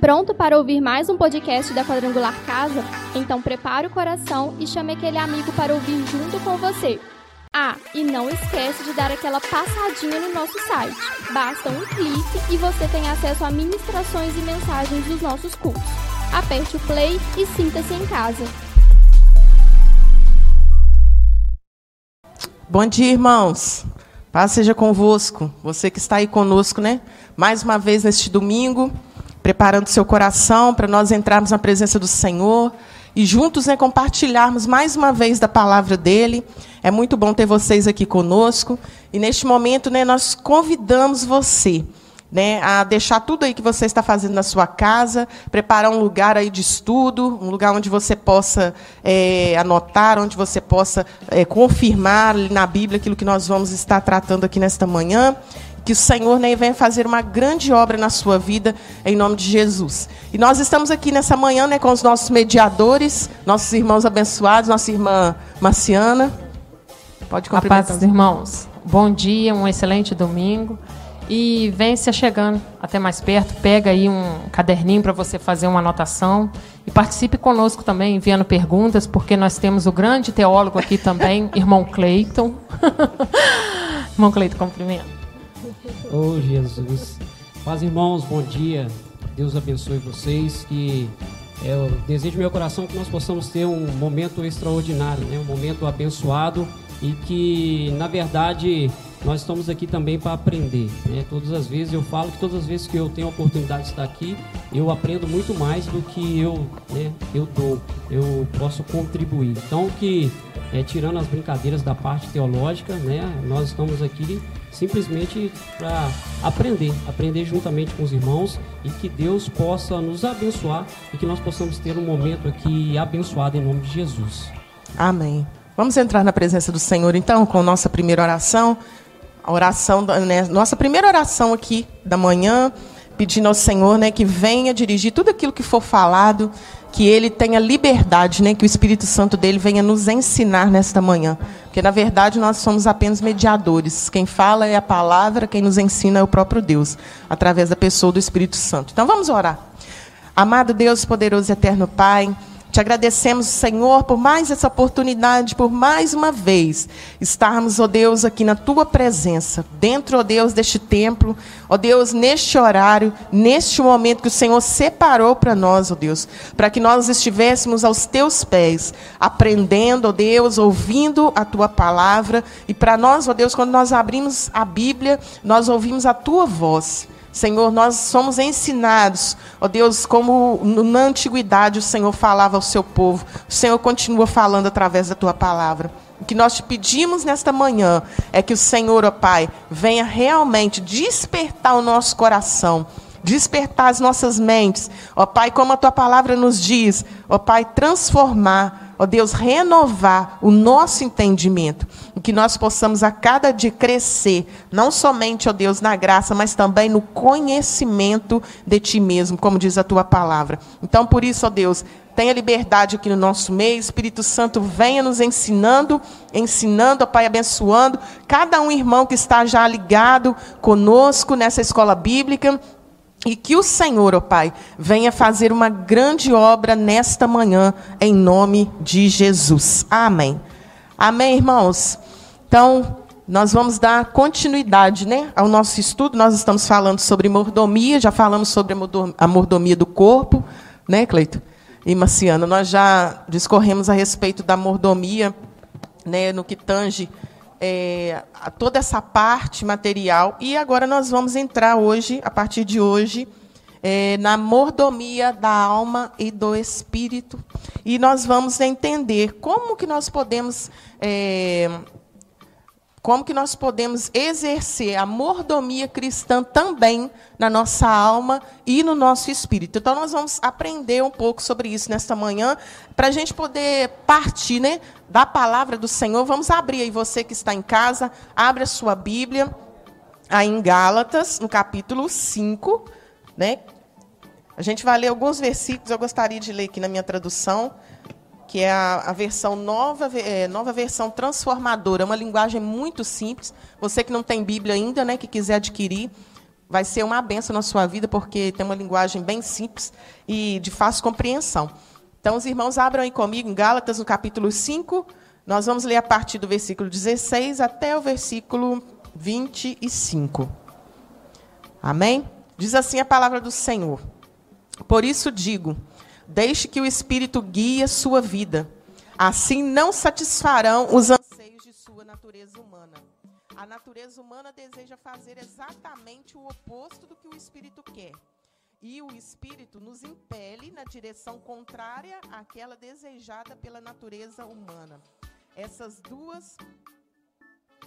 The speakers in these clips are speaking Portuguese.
Pronto para ouvir mais um podcast da Quadrangular Casa? Então prepare o coração e chame aquele amigo para ouvir junto com você. Ah, e não esquece de dar aquela passadinha no nosso site. Basta um clique e você tem acesso a ministrações e mensagens dos nossos cultos. Aperte o play e sinta-se em casa. Bom dia, irmãos. Paz seja convosco. Você que está aí conosco, né? Mais uma vez neste domingo, preparando seu coração para nós entrarmos na presença do Senhor e juntos né, compartilharmos mais uma vez da palavra dele. É muito bom ter vocês aqui conosco. E neste momento, né, nós convidamos você né, a deixar tudo aí que você está fazendo na sua casa, preparar um lugar aí de estudo, um lugar onde você possa é, anotar, onde você possa é, confirmar na Bíblia aquilo que nós vamos estar tratando aqui nesta manhã. Que o Senhor né, venha fazer uma grande obra na sua vida, em nome de Jesus. E nós estamos aqui nessa manhã né, com os nossos mediadores, nossos irmãos abençoados, nossa irmã Marciana. Pode cumprimentar. A paz dos irmãos. Bom dia, um excelente domingo. E vem se chegando até mais perto, pega aí um caderninho para você fazer uma anotação e participe conosco também, enviando perguntas, porque nós temos o grande teólogo aqui também, irmão Cleiton. irmão Cleiton, cumprimento. Oh, Jesus. Paz, irmãos, bom dia. Deus abençoe vocês. Que é, eu desejo meu coração que nós possamos ter um momento extraordinário, né? um momento abençoado e que, na verdade, nós estamos aqui também para aprender. Né? Todas as vezes eu falo que todas as vezes que eu tenho a oportunidade de estar aqui, eu aprendo muito mais do que eu, né, eu dou, eu posso contribuir. Então que é, tirando as brincadeiras da parte teológica, né, nós estamos aqui simplesmente para aprender, aprender juntamente com os irmãos e que Deus possa nos abençoar e que nós possamos ter um momento aqui abençoado em nome de Jesus. Amém. Vamos entrar na presença do Senhor então com nossa primeira oração. A oração, né, nossa primeira oração aqui da manhã, pedindo ao Senhor né, que venha dirigir tudo aquilo que for falado, que Ele tenha liberdade, né, que o Espírito Santo dele venha nos ensinar nesta manhã. Porque, na verdade, nós somos apenas mediadores. Quem fala é a palavra, quem nos ensina é o próprio Deus, através da pessoa do Espírito Santo. Então, vamos orar. Amado Deus, poderoso e eterno Pai. Te agradecemos, Senhor, por mais essa oportunidade, por mais uma vez estarmos, ó Deus, aqui na tua presença, dentro, ó Deus, deste templo, ó Deus, neste horário, neste momento que o Senhor separou para nós, ó Deus, para que nós estivéssemos aos teus pés, aprendendo, ó Deus, ouvindo a tua palavra, e para nós, ó Deus, quando nós abrimos a Bíblia, nós ouvimos a tua voz. Senhor, nós somos ensinados, ó Deus, como na antiguidade o Senhor falava ao seu povo, o Senhor continua falando através da tua palavra. O que nós te pedimos nesta manhã é que o Senhor, ó Pai, venha realmente despertar o nosso coração, despertar as nossas mentes, ó Pai, como a tua palavra nos diz, ó Pai, transformar ó Deus, renovar o nosso entendimento, e que nós possamos a cada dia crescer, não somente, ó Deus, na graça, mas também no conhecimento de Ti mesmo, como diz a Tua palavra. Então, por isso, ó Deus, tenha liberdade aqui no nosso meio, Espírito Santo venha nos ensinando, ensinando, ó Pai, abençoando cada um irmão que está já ligado conosco nessa escola bíblica, e que o Senhor, ó oh Pai, venha fazer uma grande obra nesta manhã, em nome de Jesus. Amém. Amém, irmãos? Então, nós vamos dar continuidade né, ao nosso estudo. Nós estamos falando sobre mordomia, já falamos sobre a mordomia do corpo, né, Cleito? E Marciano, nós já discorremos a respeito da mordomia, né, no que tange é, toda essa parte material. E agora nós vamos entrar hoje, a partir de hoje, é, na mordomia da alma e do espírito. E nós vamos entender como que nós podemos é, como que nós podemos exercer a mordomia cristã também na nossa alma e no nosso espírito. Então, nós vamos aprender um pouco sobre isso nesta manhã, para a gente poder partir né, da palavra do Senhor. Vamos abrir aí, você que está em casa, abre a sua Bíblia, aí em Gálatas, no capítulo 5. Né? A gente vai ler alguns versículos, eu gostaria de ler aqui na minha tradução que é a, a versão nova, é, nova versão transformadora, é uma linguagem muito simples. Você que não tem Bíblia ainda, né, que quiser adquirir, vai ser uma benção na sua vida, porque tem uma linguagem bem simples e de fácil compreensão. Então, os irmãos abram aí comigo em Gálatas, no capítulo 5. Nós vamos ler a partir do versículo 16 até o versículo 25. Amém? Diz assim a palavra do Senhor. Por isso digo: deixe que o Espírito guie a sua vida. Assim não satisfarão os anseios de sua natureza humana. A natureza humana deseja fazer exatamente o oposto do que o Espírito quer. E o Espírito nos impele na direção contrária àquela desejada pela natureza humana. Essas duas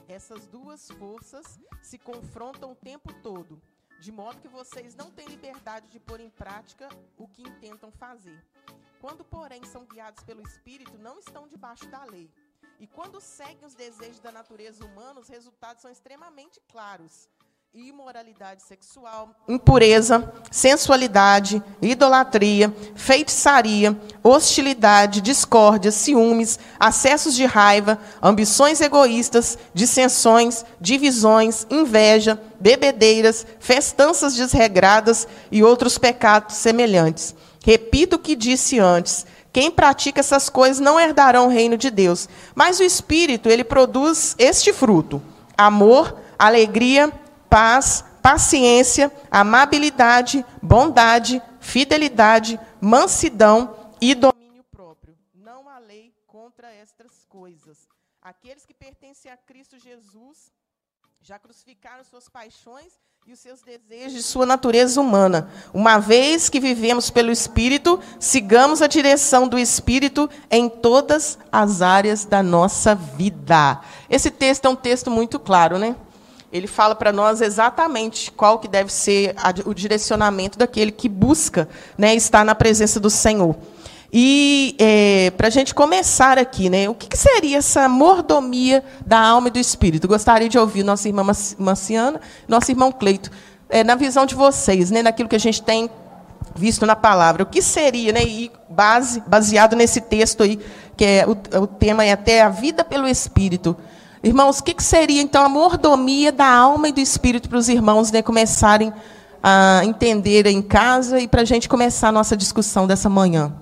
essas duas forças se confrontam o tempo todo de modo que vocês não têm liberdade de pôr em prática o que intentam fazer. Quando, porém, são guiados pelo Espírito, não estão debaixo da lei. E quando seguem os desejos da natureza humana, os resultados são extremamente claros imoralidade sexual, impureza, sensualidade, idolatria, feitiçaria, hostilidade, discórdia, ciúmes, acessos de raiva, ambições egoístas, dissensões, divisões, inveja, bebedeiras, festanças desregradas e outros pecados semelhantes. Repito o que disse antes: quem pratica essas coisas não herdarão o reino de Deus. Mas o Espírito, ele produz este fruto: amor, alegria, paz, paciência, amabilidade, bondade, fidelidade, mansidão e domínio próprio. Não há lei contra estas coisas. Aqueles que pertencem a Cristo Jesus já crucificaram suas paixões e os seus desejos de sua natureza humana. Uma vez que vivemos pelo Espírito, sigamos a direção do Espírito em todas as áreas da nossa vida. Esse texto é um texto muito claro, né? Ele fala para nós exatamente qual que deve ser a, o direcionamento daquele que busca né, estar na presença do Senhor. E é, para a gente começar aqui, né, o que, que, seria essa mordomia da alma e do espírito? Gostaria de ouvir nossa irmã Manciana, nosso irmão Cleito, é, na visão de vocês, né, naquilo que a gente tem visto na palavra. O que seria, né, e base, baseado nesse texto aí, que é o, o tema é até a vida pelo espírito. Irmãos, o que, seria então a mordomia da alma e do espírito para os irmãos né, começarem a entender em casa e para a gente começar a nossa discussão dessa manhã?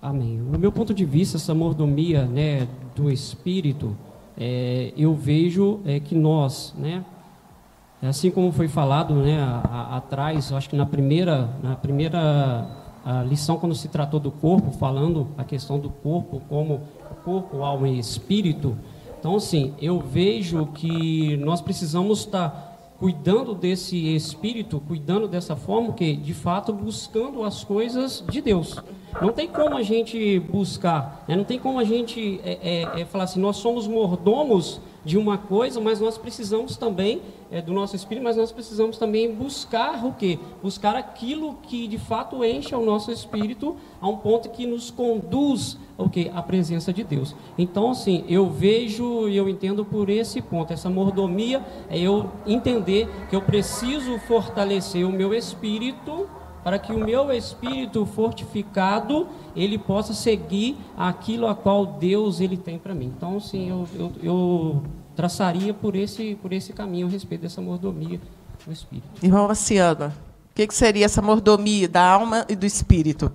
Amém. No meu ponto de vista, essa mordomia né, do espírito, é, eu vejo é, que nós, né, assim como foi falado né, a, a, atrás, acho que na primeira, na primeira lição, quando se tratou do corpo, falando a questão do corpo como corpo, alma e espírito, então, assim, eu vejo que nós precisamos estar cuidando desse espírito, cuidando dessa forma, que de fato buscando as coisas de Deus. Não tem como a gente buscar, né? não tem como a gente é, é, é, falar assim, nós somos mordomos de uma coisa, mas nós precisamos também é, do nosso espírito, mas nós precisamos também buscar o quê? Buscar aquilo que de fato enche o nosso espírito a um ponto que nos conduz o quê? A presença de Deus. Então, assim, eu vejo e eu entendo por esse ponto, essa mordomia é eu entender que eu preciso fortalecer o meu espírito para que o meu espírito fortificado ele possa seguir aquilo a qual Deus ele tem para mim. Então, sim, eu, eu, eu, traçaria por esse por esse caminho a respeito dessa mordomia do espírito. Irmão Luciana, o que, que seria essa mordomia da alma e do espírito?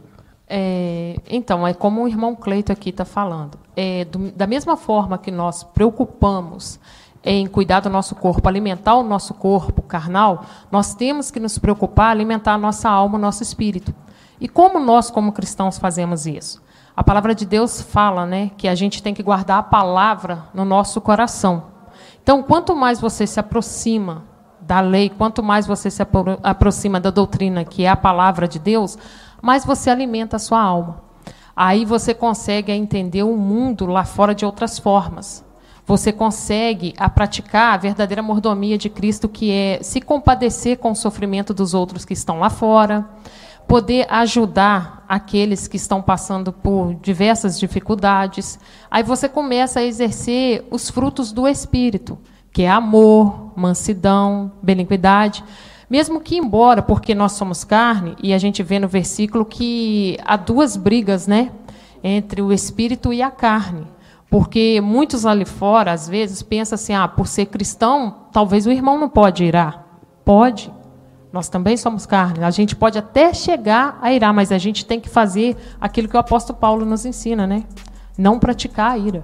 É, então, é como o irmão Cleito aqui está falando. É, do, da mesma forma que nós preocupamos em cuidar do nosso corpo, alimentar o nosso corpo carnal, nós temos que nos preocupar, alimentar a nossa alma, o nosso espírito. E como nós, como cristãos, fazemos isso? A palavra de Deus fala né, que a gente tem que guardar a palavra no nosso coração. Então, quanto mais você se aproxima da lei, quanto mais você se aproxima da doutrina, que é a palavra de Deus, mais você alimenta a sua alma. Aí você consegue entender o mundo lá fora de outras formas você consegue a praticar a verdadeira mordomia de Cristo, que é se compadecer com o sofrimento dos outros que estão lá fora, poder ajudar aqueles que estão passando por diversas dificuldades. Aí você começa a exercer os frutos do Espírito, que é amor, mansidão, benignidade. Mesmo que embora, porque nós somos carne, e a gente vê no versículo que há duas brigas, né, entre o espírito e a carne. Porque muitos ali fora, às vezes, pensam assim: ah, por ser cristão, talvez o irmão não pode irar. Pode. Nós também somos carne. A gente pode até chegar a irar, mas a gente tem que fazer aquilo que o apóstolo Paulo nos ensina, né? Não praticar a ira.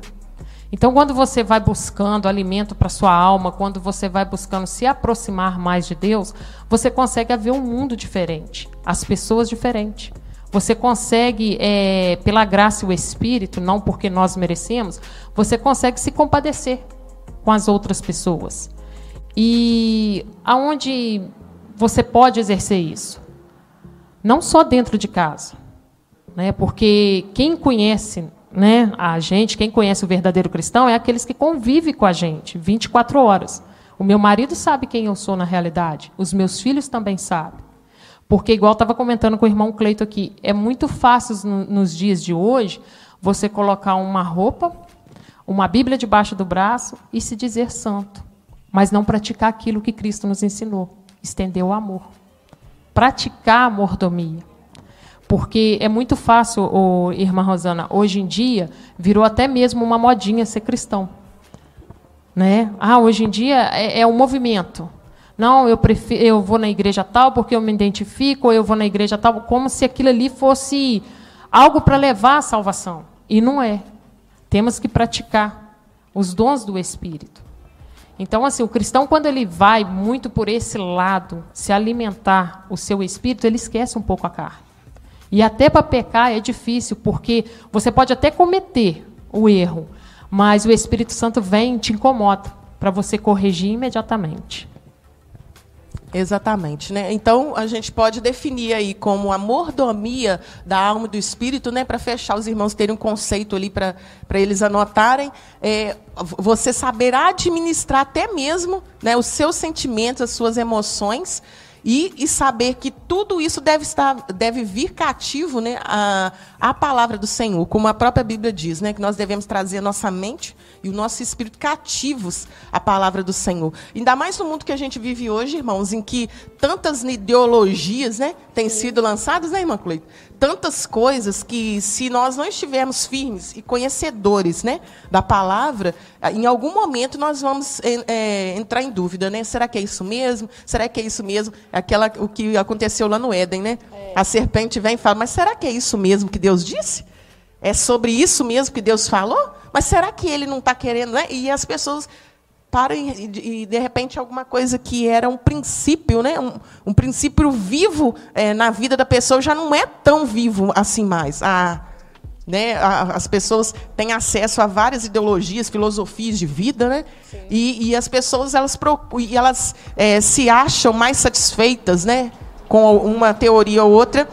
Então, quando você vai buscando alimento para sua alma, quando você vai buscando se aproximar mais de Deus, você consegue ver um mundo diferente, as pessoas diferentes. Você consegue, é, pela graça e o Espírito, não porque nós merecemos, você consegue se compadecer com as outras pessoas. E aonde você pode exercer isso? Não só dentro de casa, né? Porque quem conhece né, a gente, quem conhece o verdadeiro cristão, é aqueles que convivem com a gente 24 horas. O meu marido sabe quem eu sou na realidade. Os meus filhos também sabem. Porque, igual estava comentando com o irmão Cleito aqui, é muito fácil no, nos dias de hoje você colocar uma roupa, uma Bíblia debaixo do braço e se dizer santo, mas não praticar aquilo que Cristo nos ensinou, estender o amor. Praticar a mordomia. Porque é muito fácil, oh, irmã Rosana, hoje em dia virou até mesmo uma modinha ser cristão. Né? Ah, hoje em dia é, é um movimento. Não, eu, prefiro, eu vou na igreja tal porque eu me identifico, ou eu vou na igreja tal, como se aquilo ali fosse algo para levar à salvação. E não é. Temos que praticar os dons do Espírito. Então, assim, o cristão, quando ele vai muito por esse lado, se alimentar o seu espírito, ele esquece um pouco a carne. E até para pecar é difícil, porque você pode até cometer o erro, mas o Espírito Santo vem e te incomoda para você corrigir imediatamente. Exatamente, né? Então a gente pode definir aí como a mordomia da alma e do espírito, né? Para fechar os irmãos terem um conceito ali para eles anotarem, é, você saber administrar até mesmo, né? Os seus sentimentos, as suas emoções e, e, saber que tudo isso deve, estar, deve vir cativo né, a, a palavra do Senhor, como a própria Bíblia diz, né, que nós devemos trazer a nossa mente e o nosso espírito cativos à palavra do Senhor. Ainda mais no mundo que a gente vive hoje, irmãos, em que tantas ideologias né, têm sido lançadas, né, irmã Cleide? Tantas coisas que, se nós não estivermos firmes e conhecedores né, da palavra, em algum momento nós vamos é, entrar em dúvida, né? Será que é isso mesmo? Será que é isso mesmo? Aquela, o que aconteceu lá no Éden, né? É. A serpente vem e fala, mas será que é isso mesmo que Deus disse? É sobre isso mesmo que Deus falou? Mas será que ele não está querendo? Né? E as pessoas para e, de repente alguma coisa que era um princípio, né? um, um princípio vivo é, na vida da pessoa já não é tão vivo assim mais. A, né? A, as pessoas têm acesso a várias ideologias, filosofias de vida, né? E, e, as pessoas elas, e elas é, se acham mais satisfeitas, né? com uma teoria ou outra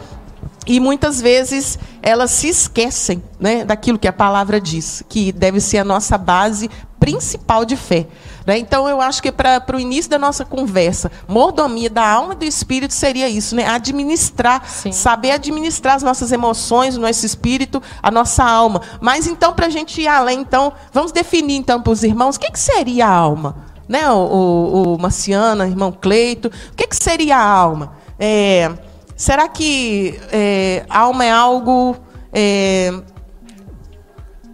e muitas vezes elas se esquecem né, daquilo que a palavra diz, que deve ser a nossa base principal de fé. Né? Então, eu acho que para o início da nossa conversa, mordomia da alma e do espírito seria isso, né? administrar, Sim. saber administrar as nossas emoções, o nosso espírito, a nossa alma. Mas então, para a gente ir além, então, vamos definir então para os irmãos o que, que seria a alma. Né? O, o, o Marciana, irmão Cleito, o que, que seria a alma? É, será que é, alma é algo é,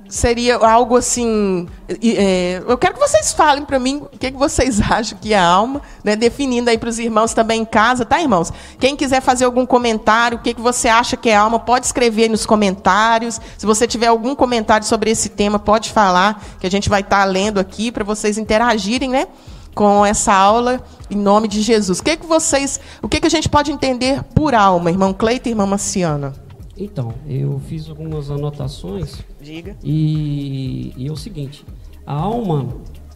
seria algo assim. É, eu quero que vocês falem para mim o que, que vocês acham que é alma, né? definindo aí para os irmãos também em casa, tá, irmãos? Quem quiser fazer algum comentário, o que, que você acha que é alma, pode escrever aí nos comentários. Se você tiver algum comentário sobre esse tema, pode falar, que a gente vai estar tá lendo aqui para vocês interagirem, né? Com essa aula, em nome de Jesus. O que, que vocês. O que, que a gente pode entender por alma, irmão Cleito e irmã Maciana? Então, eu fiz algumas anotações. Diga. E, e é o seguinte: a alma,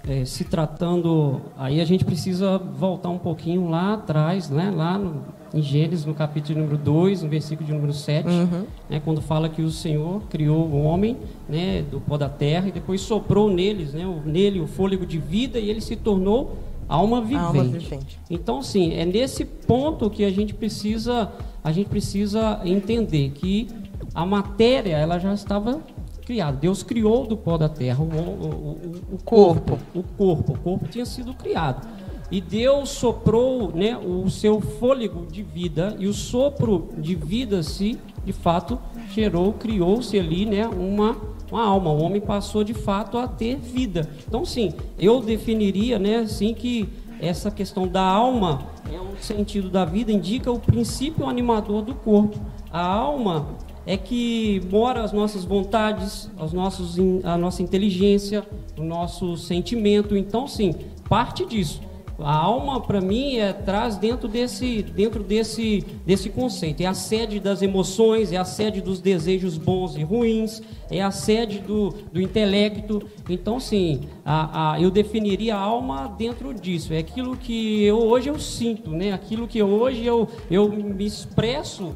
é, se tratando. Aí a gente precisa voltar um pouquinho lá atrás, né? lá no, em Gênesis, no capítulo número 2, no versículo de número 7, uhum. né? quando fala que o Senhor criou o homem né? do pó da terra e depois soprou neles, né? nele o fôlego de vida e ele se tornou alma vivente. alma vivente. Então, sim, é nesse ponto que a gente precisa a gente precisa entender que a matéria ela já estava criada. Deus criou do pó da terra o, o, o, o corpo. O corpo. O corpo tinha sido criado. E Deus soprou né, o seu fôlego de vida, e o sopro de vida se, de fato, gerou, criou-se ali né, uma, uma alma. O homem passou, de fato, a ter vida. Então, sim, eu definiria né, assim, que essa questão da alma é um sentido da vida, indica o princípio animador do corpo. A alma é que mora as nossas vontades, os nossos, a nossa inteligência, o nosso sentimento. Então, sim, parte disso. A alma, para mim, é, traz dentro desse, dentro desse, desse conceito. É a sede das emoções, é a sede dos desejos bons e ruins, é a sede do, do intelecto. Então, sim, a, a, eu definiria a alma dentro disso. É aquilo que eu, hoje eu sinto, né? aquilo que hoje eu, eu me expresso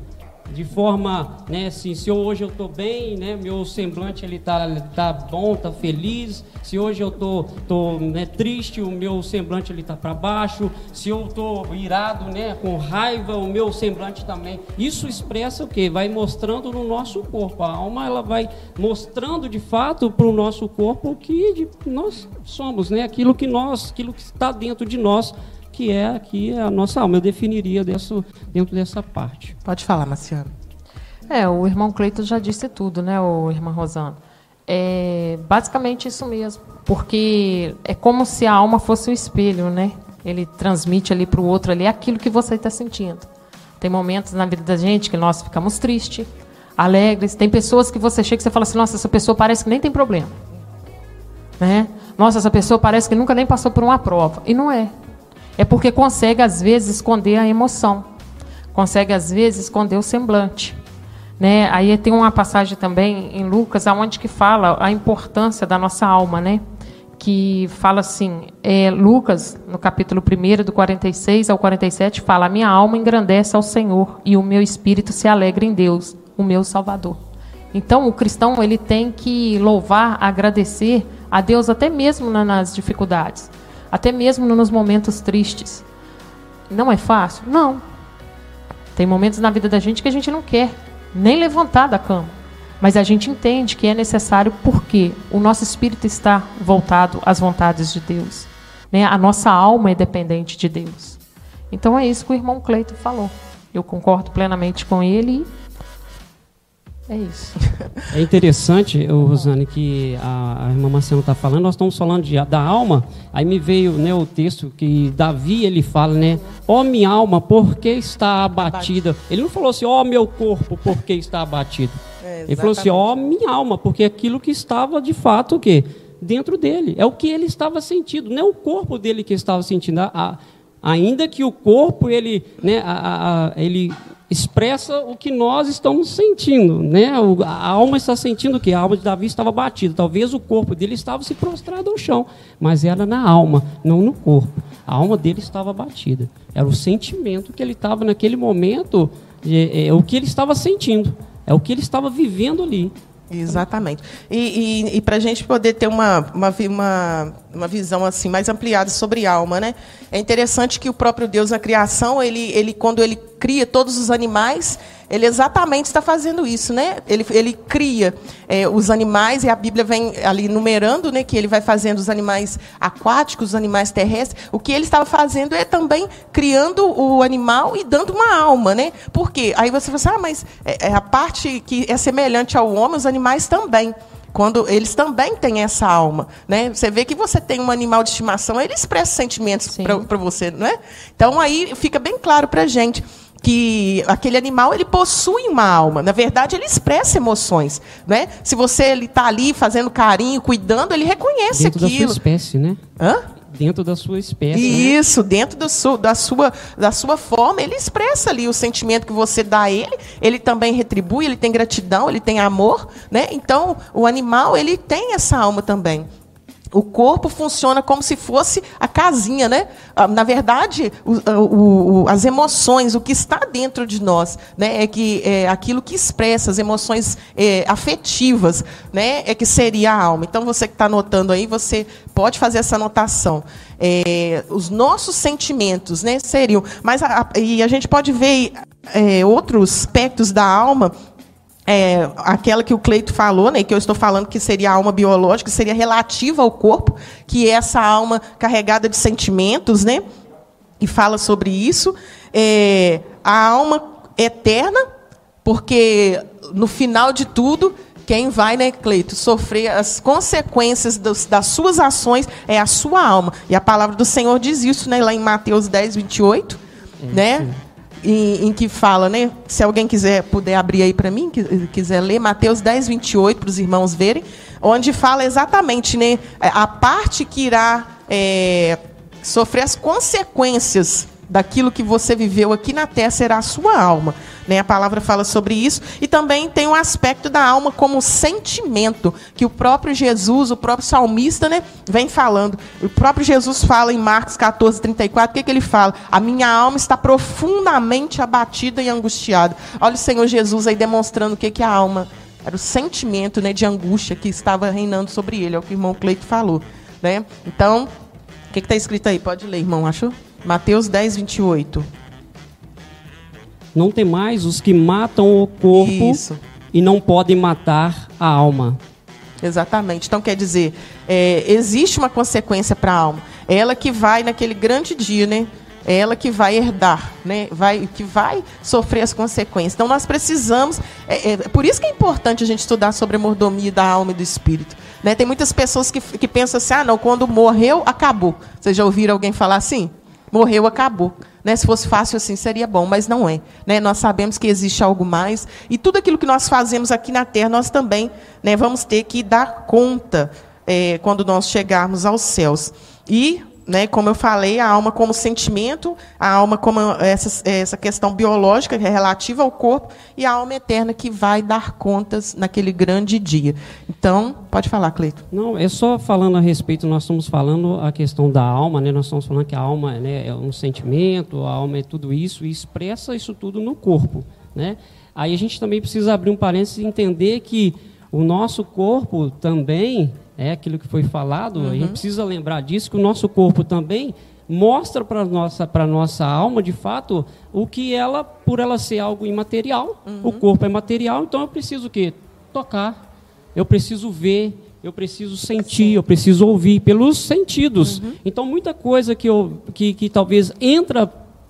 de forma, né, assim, se hoje eu estou bem, né, meu semblante ele tá, tá bom, tá feliz. Se hoje eu tô, tô né, triste, o meu semblante ele tá para baixo. Se eu tô irado, né, com raiva, o meu semblante também. Isso expressa o que? Vai mostrando no nosso corpo. A alma ela vai mostrando de fato para o nosso corpo o que nós somos, né, aquilo que nós, aquilo que está dentro de nós que é aqui a nossa alma. Eu definiria dentro, dentro dessa parte. Pode falar, Marciano. É, o irmão Cleiton já disse tudo, né, o irmão Rosana? É basicamente isso mesmo, porque é como se a alma fosse o espelho, né? Ele transmite ali para o outro ali aquilo que você está sentindo. Tem momentos na vida da gente que nós ficamos tristes, alegres. Tem pessoas que você chega e você fala assim: nossa, essa pessoa parece que nem tem problema. Né? Nossa, essa pessoa parece que nunca nem passou por uma prova. E não é. É porque consegue, às vezes, esconder a emoção. Consegue, às vezes, esconder o semblante. Né? Aí tem uma passagem também em Lucas, aonde que fala a importância da nossa alma, né? Que fala assim, é, Lucas, no capítulo 1, do 46 ao 47, fala: A minha alma engrandece ao Senhor e o meu espírito se alegra em Deus, o meu Salvador. Então, o cristão ele tem que louvar, agradecer a Deus até mesmo nas dificuldades até mesmo nos momentos tristes. Não é fácil? Não. Tem momentos na vida da gente que a gente não quer nem levantar da cama. Mas a gente entende que é necessário porque o nosso espírito está voltado às vontades de Deus. Né? A nossa alma é dependente de Deus. Então é isso que o irmão Cleito falou. Eu concordo plenamente com ele é isso. É interessante, Rosane, que a, a irmã Marcela está falando, nós estamos falando de, da alma, aí me veio né, o texto que Davi ele fala, né? Ó oh, minha alma, por que está abatida? Ele não falou assim, ó oh, meu corpo, por que está abatido? É, ele falou assim, ó oh, minha alma, porque aquilo que estava de fato o quê? Dentro dele. É o que ele estava sentindo, não é o corpo dele que estava sentindo. A, a, ainda que o corpo ele, né, a, ele expressa o que nós estamos sentindo, né? A alma está sentindo o que a alma de Davi estava batida. Talvez o corpo dele estava se prostrado ao chão, mas era na alma, não no corpo. A alma dele estava batida. Era o sentimento que ele estava naquele momento, é, é, o que ele estava sentindo, é o que ele estava vivendo ali. Exatamente. E, e, e para a gente poder ter uma, uma, uma, uma, visão assim mais ampliada sobre alma, né? É interessante que o próprio Deus na criação, ele, ele quando ele cria todos os animais, ele exatamente está fazendo isso, né? Ele, ele cria é, os animais e a Bíblia vem ali numerando, né? Que ele vai fazendo os animais aquáticos, os animais terrestres. O que ele estava fazendo é também criando o animal e dando uma alma, né? Por quê? Aí você fala assim, ah, mas é, é a parte que é semelhante ao homem, os animais também quando eles também têm essa alma, né? Você vê que você tem um animal de estimação, ele expressa sentimentos para você, não é? Então aí fica bem claro para gente que aquele animal ele possui uma alma. Na verdade, ele expressa emoções, né? Se você ele está ali fazendo carinho, cuidando, ele reconhece dentro aquilo. Da sua espécie, né? Hã? Dentro da sua espécie. Né? Isso, né? dentro da sua, da, sua, da sua forma, ele expressa ali o sentimento que você dá a ele, ele também retribui, ele tem gratidão, ele tem amor, né? Então, o animal, ele tem essa alma também. O corpo funciona como se fosse a casinha, né? Ah, na verdade, o, o, o, as emoções, o que está dentro de nós, né? É que é aquilo que expressa as emoções é, afetivas, né? É que seria a alma. Então, você que está anotando aí, você pode fazer essa anotação. É, os nossos sentimentos, né? Seriam, mas a, a, e a gente pode ver é, outros aspectos da alma é, aquela que o Cleito falou, né, que eu estou falando que seria a alma biológica, seria relativa ao corpo, que é essa alma carregada de sentimentos, né, e fala sobre isso. É, a alma eterna, porque no final de tudo quem vai, né, Cleito, sofrer as consequências dos, das suas ações é a sua alma. E a palavra do Senhor diz isso, né, lá em Mateus 10, 28, né? Em, em, que fala, né? Se alguém quiser puder abrir aí para mim, quiser ler Mateus 10, 28 para os irmãos verem, onde fala exatamente, né? A parte que irá é, sofrer as consequências daquilo que você viveu aqui na terra será a sua alma. Né? A palavra fala sobre isso. E também tem um aspecto da alma como sentimento, que o próprio Jesus, o próprio salmista, né, vem falando. O próprio Jesus fala em Marcos 14, 34, o que, que ele fala? A minha alma está profundamente abatida e angustiada. Olha o Senhor Jesus aí demonstrando o que, que é a alma. Era o sentimento né, de angústia que estava reinando sobre ele, é o que o irmão Cleito falou. Né? Então, o que está escrito aí? Pode ler, irmão, achou? Mateus 10, 28. Não tem mais os que matam o corpo Isso. e não podem matar a alma. Exatamente. Então, quer dizer, é, existe uma consequência para a alma. É ela que vai naquele grande dia, né? É ela que vai herdar, né? vai, que vai sofrer as consequências. Então, nós precisamos. É, é, por isso que é importante a gente estudar sobre a mordomia da alma e do espírito. Né? Tem muitas pessoas que, que pensam assim: ah, não, quando morreu, acabou. Vocês já ouviram alguém falar assim? Morreu, acabou. Né? Se fosse fácil assim, seria bom, mas não é. Né? Nós sabemos que existe algo mais. E tudo aquilo que nós fazemos aqui na Terra, nós também né, vamos ter que dar conta é, quando nós chegarmos aos céus. E né, como eu falei, a alma como sentimento, a alma como essa, essa questão biológica que é relativa ao corpo e a alma eterna que vai dar contas naquele grande dia. Então, pode falar, Cleito. Não, é só falando a respeito, nós estamos falando a questão da alma, né, nós estamos falando que a alma né, é um sentimento, a alma é tudo isso e expressa isso tudo no corpo. Né? Aí a gente também precisa abrir um parênteses e entender que o nosso corpo também é aquilo que foi falado, uhum. a gente uhum. precisa lembrar disso, que o nosso corpo também mostra para a nossa, nossa alma, de fato, o que ela, por ela ser algo imaterial, uhum. o corpo é material, então eu preciso o quê? Tocar, eu preciso ver, eu preciso sentir, Sim. eu preciso ouvir pelos sentidos. Uhum. Então, muita coisa que, eu, que, que talvez entra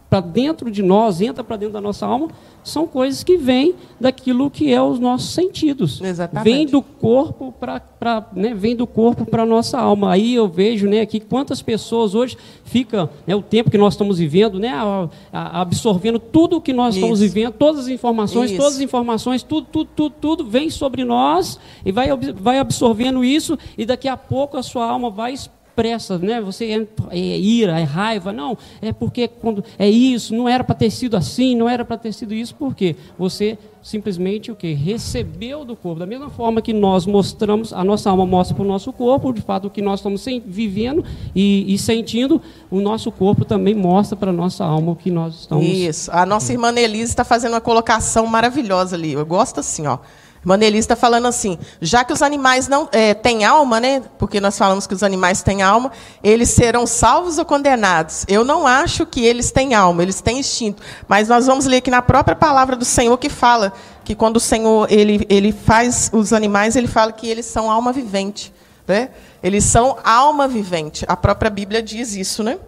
para dentro de nós, entra para dentro da nossa alma, são coisas que vêm daquilo que é os nossos sentidos. Exatamente. Vem do corpo para, né, vem do corpo para a nossa alma. Aí eu vejo, né, aqui quantas pessoas hoje ficam, né, o tempo que nós estamos vivendo, né, a, a, absorvendo tudo o que nós Isso. estamos vivendo, todas as informações, isso. todas as informações, tudo, tudo, tudo, tudo vem sobre nós e vai, vai absorvendo isso e daqui a pouco a sua alma vai pressa, né? Você é, é, ira, é raiva, não, é porque quando é isso, não era para ter sido assim, não era para ter sido isso, porque você simplesmente o que recebeu do corpo, da mesma forma que nós mostramos, a nossa alma mostra para o nosso corpo, de fato o que nós estamos vivendo e, e sentindo, o nosso corpo também mostra para a nossa alma o que nós estamos. Isso. A nossa irmã Elise está fazendo uma colocação maravilhosa ali. Eu gosto assim, ó. Maneli está falando assim, já que os animais não é, têm alma, né? Porque nós falamos que os animais têm alma, eles serão salvos ou condenados. Eu não acho que eles têm alma, eles têm instinto. Mas nós vamos ler aqui na própria palavra do Senhor que fala que quando o Senhor ele, ele faz os animais, ele fala que eles são alma vivente. Né? Eles são alma vivente. A própria Bíblia diz isso, né?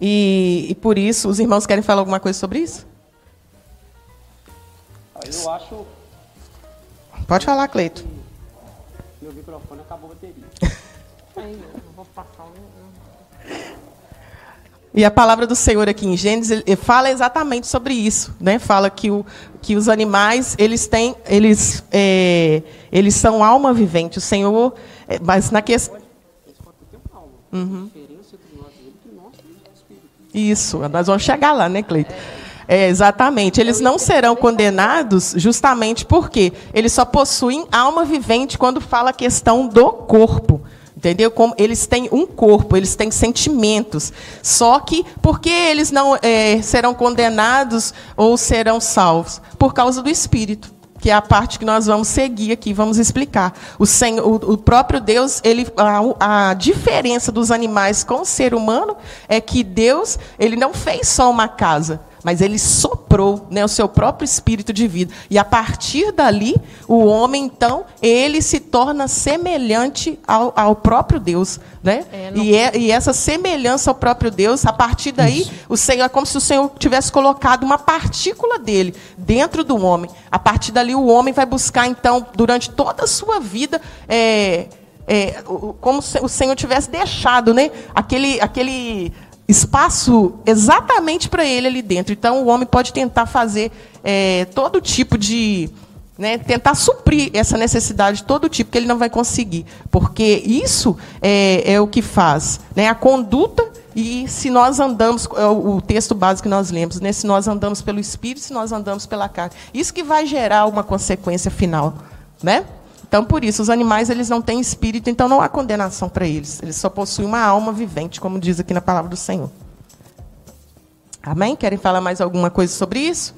E, e por isso, os irmãos querem falar alguma coisa sobre isso? Eu acho Pode falar, Cleito. Meu microfone acabou a bateria. E a palavra do Senhor aqui em Gênesis ele fala exatamente sobre isso, né? Fala que, o, que os animais eles têm, eles, é, eles são alma vivente. O Senhor, é, mas na questão. Uhum. Isso, nós vamos chegar lá, né, Cleito? É, exatamente. Eles não serão condenados justamente porque eles só possuem alma vivente quando fala a questão do corpo. Entendeu? Como eles têm um corpo, eles têm sentimentos. Só que por que eles não é, serão condenados ou serão salvos? Por causa do Espírito que é a parte que nós vamos seguir aqui, vamos explicar. O, Senhor, o, o próprio Deus, ele, a, a, diferença dos animais com o ser humano é que Deus, ele não fez só uma casa. Mas ele soprou né, o seu próprio espírito de vida. E a partir dali, o homem, então, ele se torna semelhante ao, ao próprio Deus. Né? É, não... e, é, e, essa semelhança ao próprio Deus, a partir daí, Isso. o Senhor é como se o Senhor tivesse colocado uma partícula dele dentro do homem. A partir dali, o homem vai buscar, então, durante toda a sua vida, é, é, como se o Senhor tivesse deixado né, aquele, aquele espaço exatamente para ele ali dentro. Então, o homem pode tentar fazer é, todo tipo de. Né, tentar suprir essa necessidade de todo tipo, que ele não vai conseguir. Porque isso é, é o que faz né, a conduta e se nós andamos, é o texto básico que nós lemos, né, se nós andamos pelo Espírito, se nós andamos pela carne. Isso que vai gerar uma consequência final. Né? Então, por isso, os animais eles não têm espírito, então não há condenação para eles. Eles só possuem uma alma vivente, como diz aqui na palavra do Senhor. Amém? Querem falar mais alguma coisa sobre isso?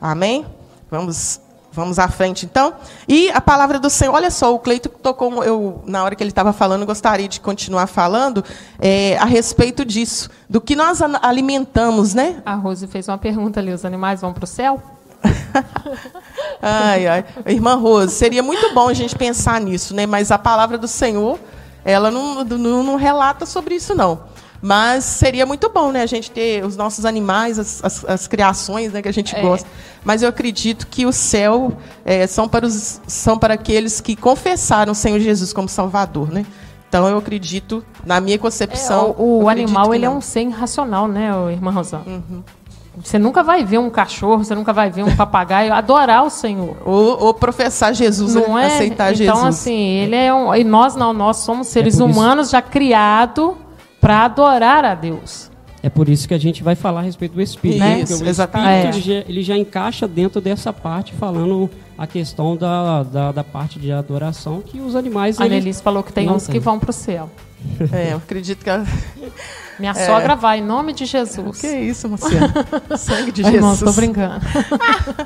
Amém? Vamos, vamos à frente, então. E a palavra do Senhor, olha só, o Cleito tocou, eu, na hora que ele estava falando, gostaria de continuar falando é, a respeito disso, do que nós alimentamos, né? A Rose fez uma pergunta ali: os animais vão para o céu? ai, ai. Irmã Rose, seria muito bom a gente pensar nisso, né? Mas a palavra do Senhor, ela não, não, não relata sobre isso, não. Mas seria muito bom, né, a gente ter os nossos animais, as, as, as criações né, que a gente é. gosta. Mas eu acredito que o céu é, são, para os, são para aqueles que confessaram o Senhor Jesus como Salvador, né? Então eu acredito, na minha concepção. É, o, o animal ele é um ser irracional, né, irmã Rosana? Uhum. Você nunca vai ver um cachorro, você nunca vai ver um papagaio adorar o Senhor. Ou, ou professar Jesus, não né? é? aceitar então, Jesus. Então, assim, ele é um. E nós não, nós somos seres é humanos isso. já criados para adorar a Deus. É por isso que a gente vai falar a respeito do Espírito. Né? Isso, o exatamente. Espírito, ele, já, ele, já, encaixa dentro dessa parte, falando a questão da, da, da parte de adoração, que os animais... A Annelise falou que tem uns tem. que vão para o céu. É, eu acredito que ela... Minha é. sogra vai, em nome de Jesus. Que isso, Marciana? Sangue de Jesus. Irmão, estou brincando.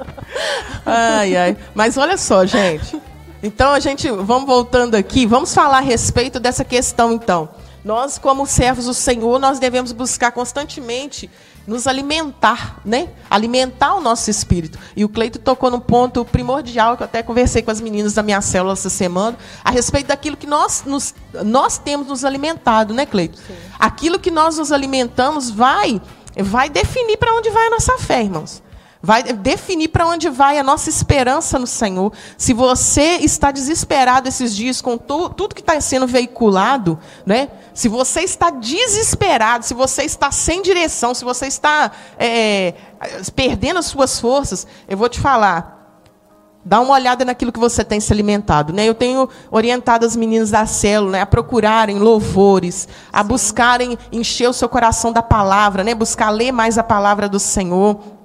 ai, ai. Mas olha só, gente. Então, a gente... Vamos voltando aqui. Vamos falar a respeito dessa questão, então nós, como servos do Senhor, nós devemos buscar constantemente nos alimentar, né? Alimentar o nosso espírito. E o Cleito tocou num ponto primordial que eu até conversei com as meninas da minha célula essa semana, a respeito daquilo que nós, nos, nós temos nos alimentado, né, Cleito? Sim. Aquilo que nós nos alimentamos vai, vai definir para onde vai a nossa fé, irmãos vai definir para onde vai a nossa esperança no Senhor. Se você está desesperado esses dias com tu, tudo que está sendo veiculado, né? se você está desesperado, se você está sem direção, se você está é, perdendo as suas forças, eu vou te falar. Dá uma olhada naquilo que você tem se alimentado. Né? Eu tenho orientado as meninas da célula né, a procurarem louvores, a buscarem encher o seu coração da palavra, né? buscar ler mais a palavra do Senhor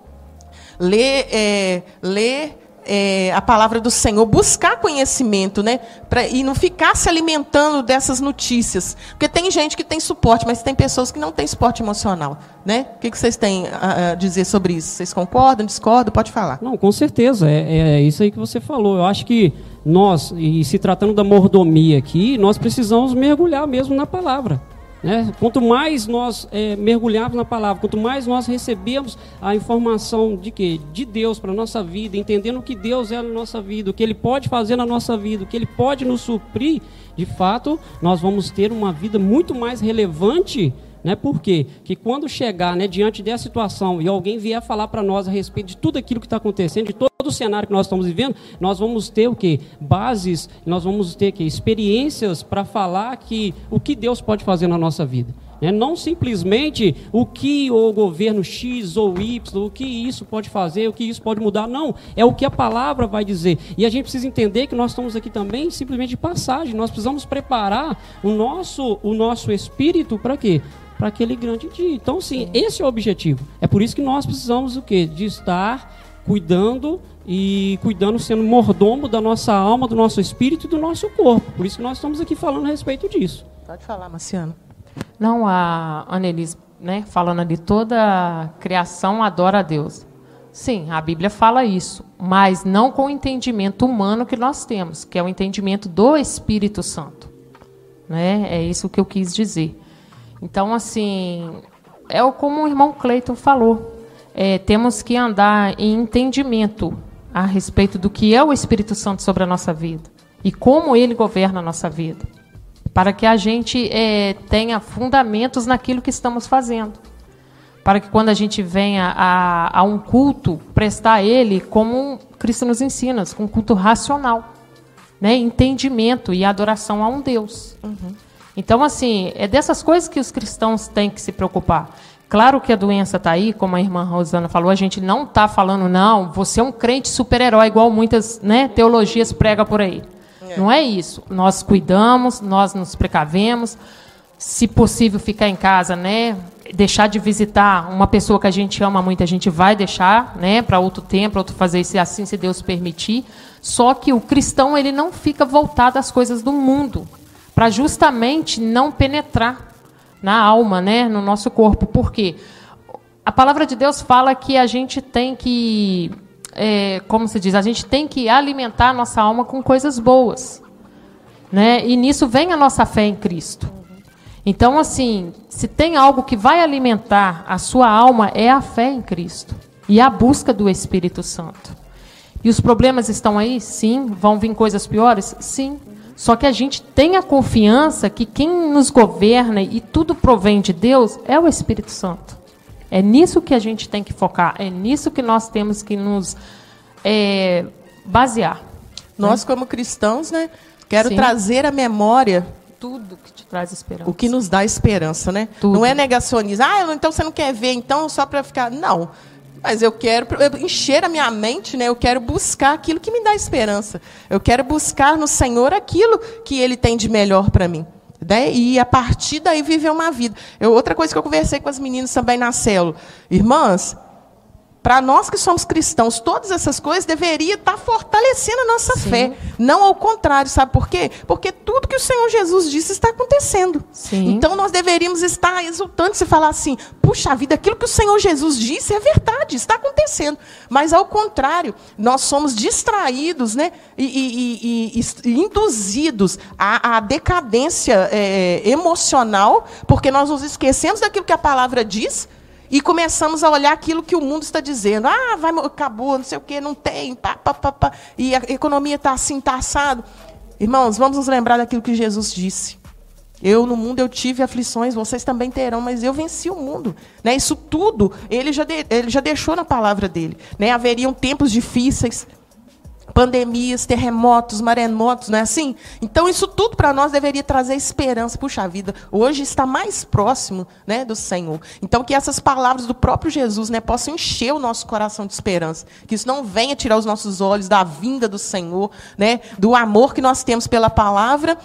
ler, é, ler é, a palavra do Senhor, buscar conhecimento, né? Pra, e não ficar se alimentando dessas notícias. Porque tem gente que tem suporte, mas tem pessoas que não têm suporte emocional. Né? O que, que vocês têm a, dizer sobre isso? Vocês concordam, discordam? Pode falar. Não, com certeza. É, é isso aí que você falou. Eu acho que nós, e se tratando da mordomia aqui, nós precisamos mergulhar mesmo na palavra. Né? Quanto mais nós é, mergulharmos na palavra, quanto mais nós recebemos a informação de que de Deus para a nossa vida, entendendo o que Deus é na nossa vida, o que Ele pode fazer na nossa vida, o que Ele pode nos suprir, de fato, nós vamos ter uma vida muito mais relevante né? Por quê? Que quando chegar né, diante dessa situação e alguém vier falar para nós a respeito de tudo aquilo que está acontecendo, de todo o cenário que nós estamos vivendo, nós vamos ter o quê? Bases, nós vamos ter que experiências para falar que o que Deus pode fazer na nossa vida. É não simplesmente o que o governo X ou Y, o que isso pode fazer, o que isso pode mudar. Não, é o que a palavra vai dizer. E a gente precisa entender que nós estamos aqui também simplesmente de passagem. Nós precisamos preparar o nosso, o nosso espírito para quê? Para aquele grande dia. Então, sim, esse é o objetivo. É por isso que nós precisamos o quê? De estar cuidando e cuidando, sendo mordomo da nossa alma, do nosso espírito e do nosso corpo. Por isso que nós estamos aqui falando a respeito disso. Pode falar, Marciano. Não, a Annelise, né, falando ali, toda a criação adora a Deus. Sim, a Bíblia fala isso, mas não com o entendimento humano que nós temos, que é o entendimento do Espírito Santo. Né? É isso que eu quis dizer. Então, assim, é como o irmão Cleiton falou. é, temos que andar em entendimento a respeito do que é o Espírito Santo sobre a nossa vida e como ele governa a nossa vida, para que a gente é, tenha fundamentos naquilo que estamos fazendo para que quando a gente venha a, a um culto, prestar ele como Cristo nos ensina, com um culto racional, né? entendimento e adoração a um Deus. Uhum. Então, assim, é dessas coisas que os cristãos têm que se preocupar. Claro que a doença está aí, como a irmã Rosana falou, a gente não está falando, não, você é um crente super-herói, igual muitas né, teologias pregam por aí. É. Não é isso. Nós cuidamos, nós nos precavemos, se possível, ficar em casa, né? deixar de visitar uma pessoa que a gente ama muito, a gente vai deixar, né, para outro tempo, outro fazer isso assim, se Deus permitir. Só que o cristão ele não fica voltado às coisas do mundo, para justamente não penetrar na alma, né, no nosso corpo. Por quê? A palavra de Deus fala que a gente tem que, é, como se diz, a gente tem que alimentar a nossa alma com coisas boas, né? E nisso vem a nossa fé em Cristo. Então, assim, se tem algo que vai alimentar a sua alma, é a fé em Cristo e a busca do Espírito Santo. E os problemas estão aí? Sim. Vão vir coisas piores? Sim. Só que a gente tem a confiança que quem nos governa e tudo provém de Deus é o Espírito Santo. É nisso que a gente tem que focar, é nisso que nós temos que nos é, basear. Nós, né? como cristãos, né, quero Sim. trazer a memória tudo que te traz esperança. O que nos dá esperança, né? Tudo. Não é negacionismo. Ah, então você não quer ver, então só para ficar. Não. Mas eu quero encher a minha mente, né? Eu quero buscar aquilo que me dá esperança. Eu quero buscar no Senhor aquilo que Ele tem de melhor para mim. Né? E a partir daí viver uma vida. Eu, outra coisa que eu conversei com as meninas também na célula. Irmãs, para nós que somos cristãos, todas essas coisas deveriam estar tá fortalecendo a nossa Sim. fé. Não ao contrário, sabe por quê? Porque tudo que o Senhor Jesus disse está acontecendo. Sim. Então nós deveríamos estar exultantes e falar assim: puxa vida, aquilo que o Senhor Jesus disse é verdade, está acontecendo. Mas ao contrário, nós somos distraídos né? e, e, e, e induzidos à, à decadência é, emocional, porque nós nos esquecemos daquilo que a palavra diz e começamos a olhar aquilo que o mundo está dizendo. Ah, vai, acabou, não sei o quê, não tem, pá, pá, pá, pá. e a economia está assim, está assado. Irmãos, vamos nos lembrar daquilo que Jesus disse. Eu no mundo eu tive aflições, vocês também terão, mas eu venci o mundo. Né? Isso tudo ele já, de, ele já deixou na palavra dele. Né? Haveriam tempos difíceis, pandemias, terremotos, maremotos, não é assim? Então, isso tudo para nós deveria trazer esperança. Puxa vida, hoje está mais próximo né, do Senhor. Então, que essas palavras do próprio Jesus né, possam encher o nosso coração de esperança. Que isso não venha tirar os nossos olhos da vinda do Senhor, né, do amor que nós temos pela palavra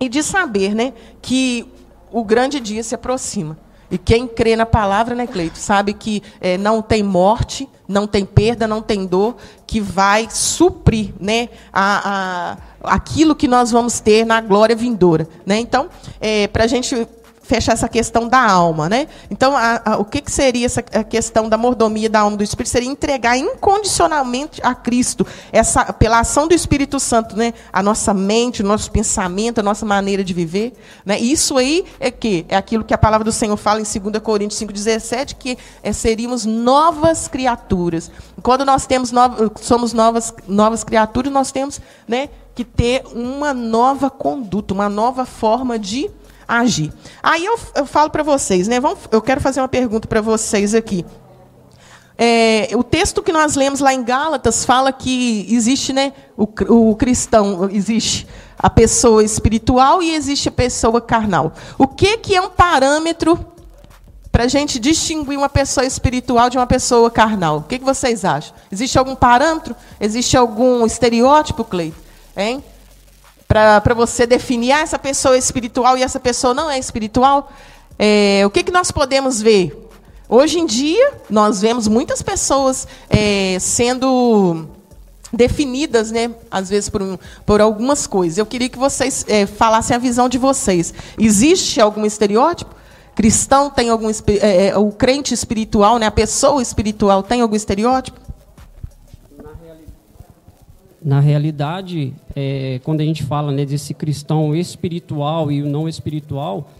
e de saber né, que o grande dia se aproxima. E quem crê na palavra, né, Cleito, sabe que é, não tem morte, não tem perda, não tem dor, que vai suprir né, a, a, aquilo que nós vamos ter na glória vindoura. Né? Então, é, para a gente fechar essa questão da alma, né? Então, a, a, o que, que, seria essa questão da mordomia da alma do Espírito? Seria entregar incondicionalmente a Cristo, essa, pela ação do Espírito Santo, né? A nossa mente, o nosso pensamento, a nossa maneira de viver, né? Isso aí é que é aquilo que a palavra do Senhor fala em 2 Coríntios 5:17, que é, seríamos novas criaturas. Quando nós temos no, somos novas novas criaturas, nós temos, né? Que ter uma nova conduta, uma nova forma de agir. Aí eu, eu falo para vocês, né? Vamos, eu quero fazer uma pergunta para vocês aqui. É, o texto que nós lemos lá em Gálatas fala que existe, né, o, o, cristão, existe a pessoa espiritual e existe a pessoa carnal. O que, que é um parâmetro para a gente distinguir uma pessoa espiritual de uma pessoa carnal? O que, vocês acham? Existe algum parâmetro? Existe algum estereótipo, Cleide? Hein? Para você definir ah, essa pessoa é espiritual e essa pessoa não é espiritual? É, o que, que nós podemos ver? Hoje em dia, nós vemos muitas pessoas é, sendo definidas, né, às vezes por, por algumas coisas. Eu queria que vocês é, falassem a visão de vocês. Existe algum estereótipo? Cristão tem algum é, é, o crente espiritual, né, a pessoa espiritual tem algum estereótipo? Na realidade, é, quando a gente fala né, desse cristão espiritual e o não espiritual,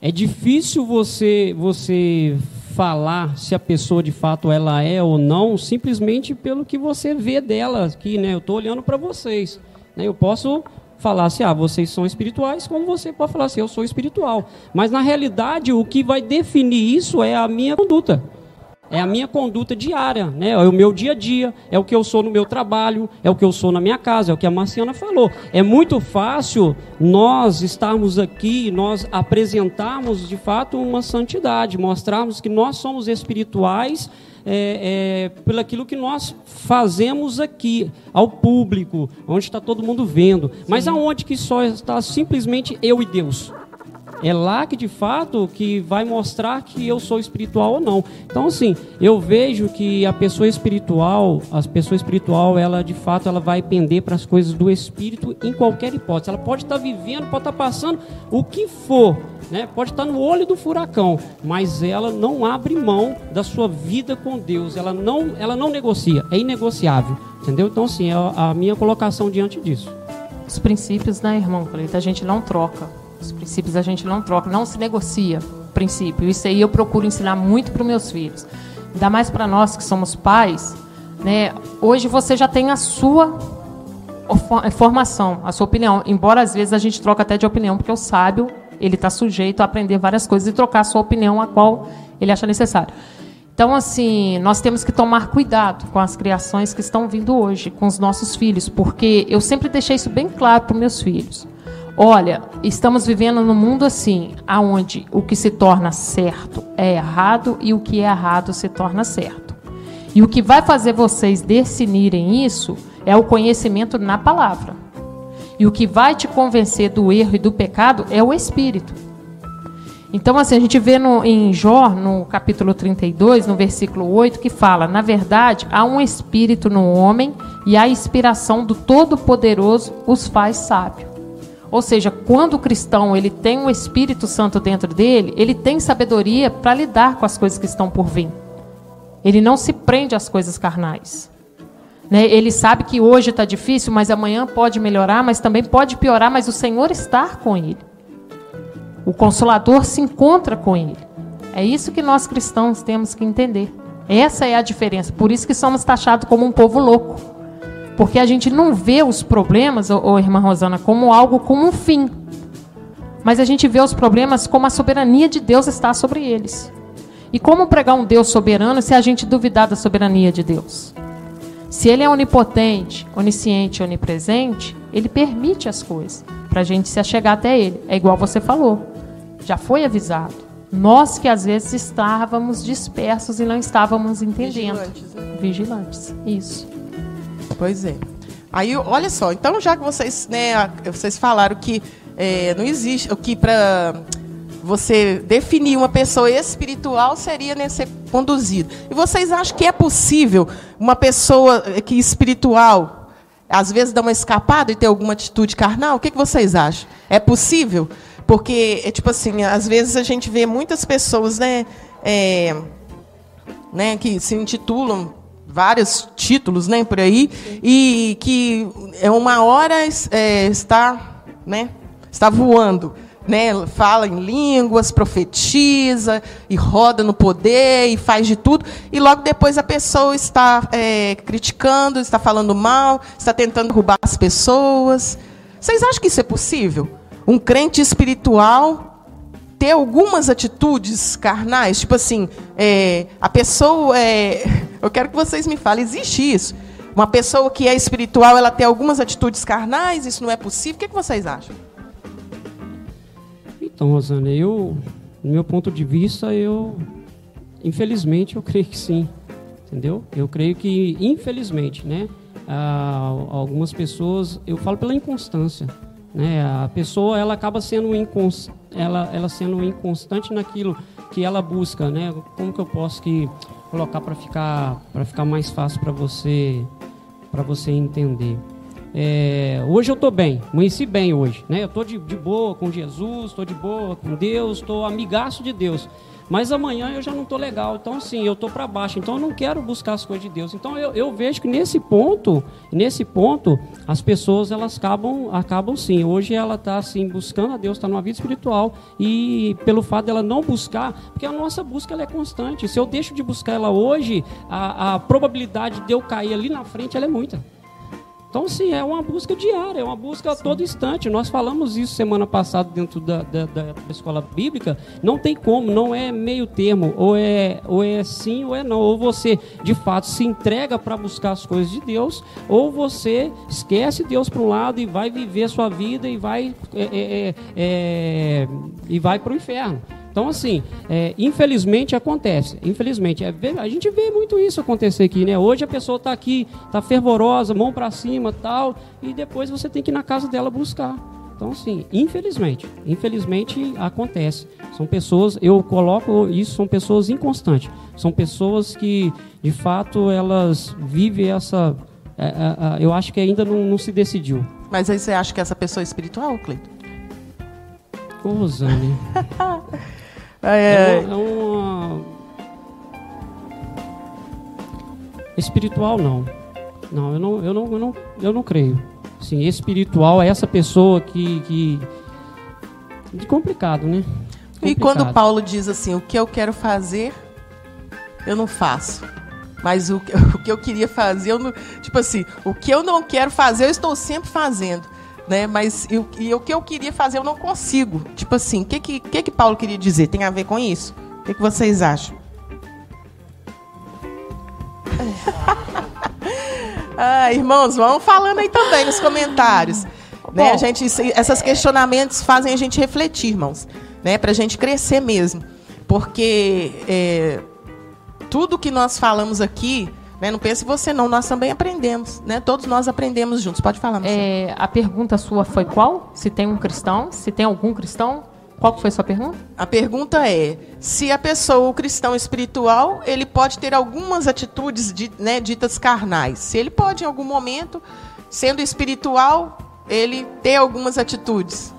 é difícil você, você falar se a pessoa de fato ela é ou não, simplesmente pelo que você vê dela aqui, né? Eu estou olhando para vocês. Né? Eu posso falar assim, ah, vocês são espirituais, como você pode falar assim, eu sou espiritual. Mas na realidade, o que vai definir isso é a minha conduta. É a minha conduta diária, né? É o meu dia a dia, é o que eu sou no meu trabalho, é o que eu sou na minha casa, é o que a Marciana falou. É muito fácil nós estarmos aqui, nós apresentarmos de fato uma santidade, mostrarmos que nós somos espirituais é, é, pelo aquilo que nós fazemos aqui ao público, onde está todo mundo vendo. Mas aonde que só está simplesmente eu e Deus? É lá que de fato que vai mostrar que eu sou espiritual ou não. Então assim, eu vejo que a pessoa espiritual, a pessoa espiritual, ela de fato ela vai pender para as coisas do espírito em qualquer hipótese. Ela pode estar vivendo, pode estar passando o que for, né? Pode estar no olho do furacão, mas ela não abre mão da sua vida com Deus. Ela não, ela não negocia, é inegociável, entendeu? Então assim, é a minha colocação diante disso. Os princípios, né, irmão? A gente não troca. Os princípios a gente não troca, não se negocia princípio. Isso aí eu procuro ensinar muito para os meus filhos. Ainda mais para nós que somos pais, né? Hoje você já tem a sua formação, a sua opinião. Embora às vezes a gente troca até de opinião, porque o sábio ele está sujeito a aprender várias coisas e trocar a sua opinião a qual ele acha necessário. Então, assim, nós temos que tomar cuidado com as criações que estão vindo hoje, com os nossos filhos, porque eu sempre deixei isso bem claro para os meus filhos. Olha, estamos vivendo num mundo assim, aonde o que se torna certo é errado e o que é errado se torna certo. E o que vai fazer vocês definirem isso é o conhecimento na palavra. E o que vai te convencer do erro e do pecado é o espírito. Então, assim, a gente vê no, em Jó, no capítulo 32, no versículo 8, que fala: Na verdade, há um espírito no homem e a inspiração do Todo-Poderoso os faz sábio. Ou seja, quando o cristão ele tem o Espírito Santo dentro dele, ele tem sabedoria para lidar com as coisas que estão por vir. Ele não se prende às coisas carnais. Né? Ele sabe que hoje está difícil, mas amanhã pode melhorar, mas também pode piorar, mas o Senhor está com ele. O Consolador se encontra com ele. É isso que nós cristãos temos que entender. Essa é a diferença. Por isso que somos taxados como um povo louco. Porque a gente não vê os problemas, ô, ô, irmã Rosana, como algo como um fim. Mas a gente vê os problemas como a soberania de Deus está sobre eles. E como pregar um Deus soberano se a gente duvidar da soberania de Deus? Se ele é onipotente, onisciente, onipresente, ele permite as coisas para a gente se achegar até ele. É igual você falou. Já foi avisado. Nós que às vezes estávamos dispersos e não estávamos entendendo. Vigilantes. Né? Vigilantes. Isso. Pois é. Aí, olha só, então já que vocês, né, vocês falaram que é, não existe, o que para você definir uma pessoa espiritual seria né, ser conduzido. E vocês acham que é possível uma pessoa que espiritual, às vezes, dar uma escapada e ter alguma atitude carnal? O que, que vocês acham? É possível? Porque, é tipo assim, às vezes a gente vê muitas pessoas, né, é, né, que se intitulam vários títulos, né, por aí, e que é uma hora é, está, né, está voando, né, fala em línguas, profetiza e roda no poder e faz de tudo, e logo depois a pessoa está é, criticando, está falando mal, está tentando roubar as pessoas. Vocês acham que isso é possível? Um crente espiritual ter algumas atitudes carnais, tipo assim, é, a pessoa, é, eu quero que vocês me falem, existe isso? Uma pessoa que é espiritual, ela tem algumas atitudes carnais, isso não é possível? O que, é que vocês acham? Então, Rosana, eu, no meu ponto de vista, eu, infelizmente, eu creio que sim, entendeu? Eu creio que, infelizmente, né, algumas pessoas, eu falo pela inconstância, né, a pessoa, ela acaba sendo inconstante ela, ela sendo inconstante naquilo que ela busca, né? Como que eu posso que colocar para ficar para ficar mais fácil para você para você entender? É, hoje eu estou bem, amanheci bem hoje, né? Eu estou de, de boa com Jesus, estou de boa com Deus, estou amigaço de Deus. Mas amanhã eu já não estou legal. Então, assim, eu estou para baixo. Então, eu não quero buscar as coisas de Deus. Então, eu, eu vejo que nesse ponto, nesse ponto, as pessoas elas acabam, acabam sim. Hoje ela está assim buscando a Deus, está numa vida espiritual e pelo fato dela não buscar, porque a nossa busca ela é constante. Se eu deixo de buscar ela hoje, a, a probabilidade de eu cair ali na frente ela é muita. Então, sim, é uma busca diária, é uma busca a todo instante. Nós falamos isso semana passada dentro da, da, da, escola bíblica. Não tem como, não é meio termo. Ou é, ou é sim ou é não. Ou você, de fato, se entrega para buscar as coisas de Deus, ou você esquece Deus para um lado e vai viver a sua vida e vai, é, é, é, é e vai para o inferno. Então, assim, é, infelizmente acontece. Infelizmente, é, a gente vê muito isso acontecer aqui, né? Hoje a pessoa está aqui, está fervorosa, mão para cima, tal, e depois você tem que ir na casa dela buscar. Então, assim, infelizmente, infelizmente acontece. São pessoas, eu coloco isso, são pessoas inconstantes. São pessoas que, de fato, elas vivem essa. É, é, é eu acho que ainda não, não, se decidiu. Mas aí você acha que essa pessoa é espiritual, Cleiton? Ô, Rosane. É, é, é uma. Espiritual, não. Não, eu não, eu não, eu não, eu não creio. Sim, espiritual é essa pessoa que. que... De complicado, né? Complicado. E quando Paulo diz assim: o que eu quero fazer, eu não faço. Mas o, o que eu queria fazer, eu não, tipo assim, o que eu não quero fazer, eu estou sempre fazendo né? Mas eu, e o que eu queria fazer eu não consigo. Tipo assim, o que, que, que, que Paulo queria dizer? Tem a ver com isso? O que, que vocês acham? ah, irmãos, vão falando aí também nos comentários. né? A gente, esses questionamentos fazem a gente refletir, irmãos, né? Para a gente crescer mesmo, porque é, tudo que nós falamos aqui né? Não pense você não, nós também aprendemos, né? Todos nós aprendemos juntos. Pode falar, é, A pergunta sua foi qual? Se tem um cristão? Se tem algum cristão? Qual foi a sua pergunta? A pergunta é: se a pessoa, o cristão espiritual, ele pode ter algumas atitudes né, ditas carnais. Se ele pode, em algum momento, sendo espiritual, ele ter algumas atitudes.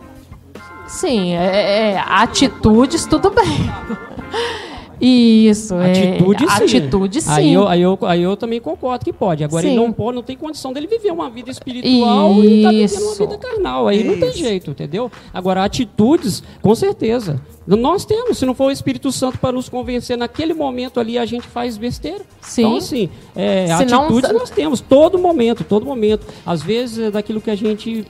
Sim, é, é, atitudes, tudo bem. Isso, atitude, é, sim. atitude sim. Aí eu, aí, eu, aí eu também concordo que pode. Agora sim. ele não pode, não tem condição dele viver uma vida espiritual Isso. e tá vivendo uma vida carnal. Aí Isso. não tem jeito, entendeu? Agora, atitudes, com certeza. Nós temos, se não for o Espírito Santo para nos convencer naquele momento ali, a gente faz besteira. Sim. Então, assim, é, atitudes não... nós temos, todo momento, todo momento. Às vezes, é daquilo que a gente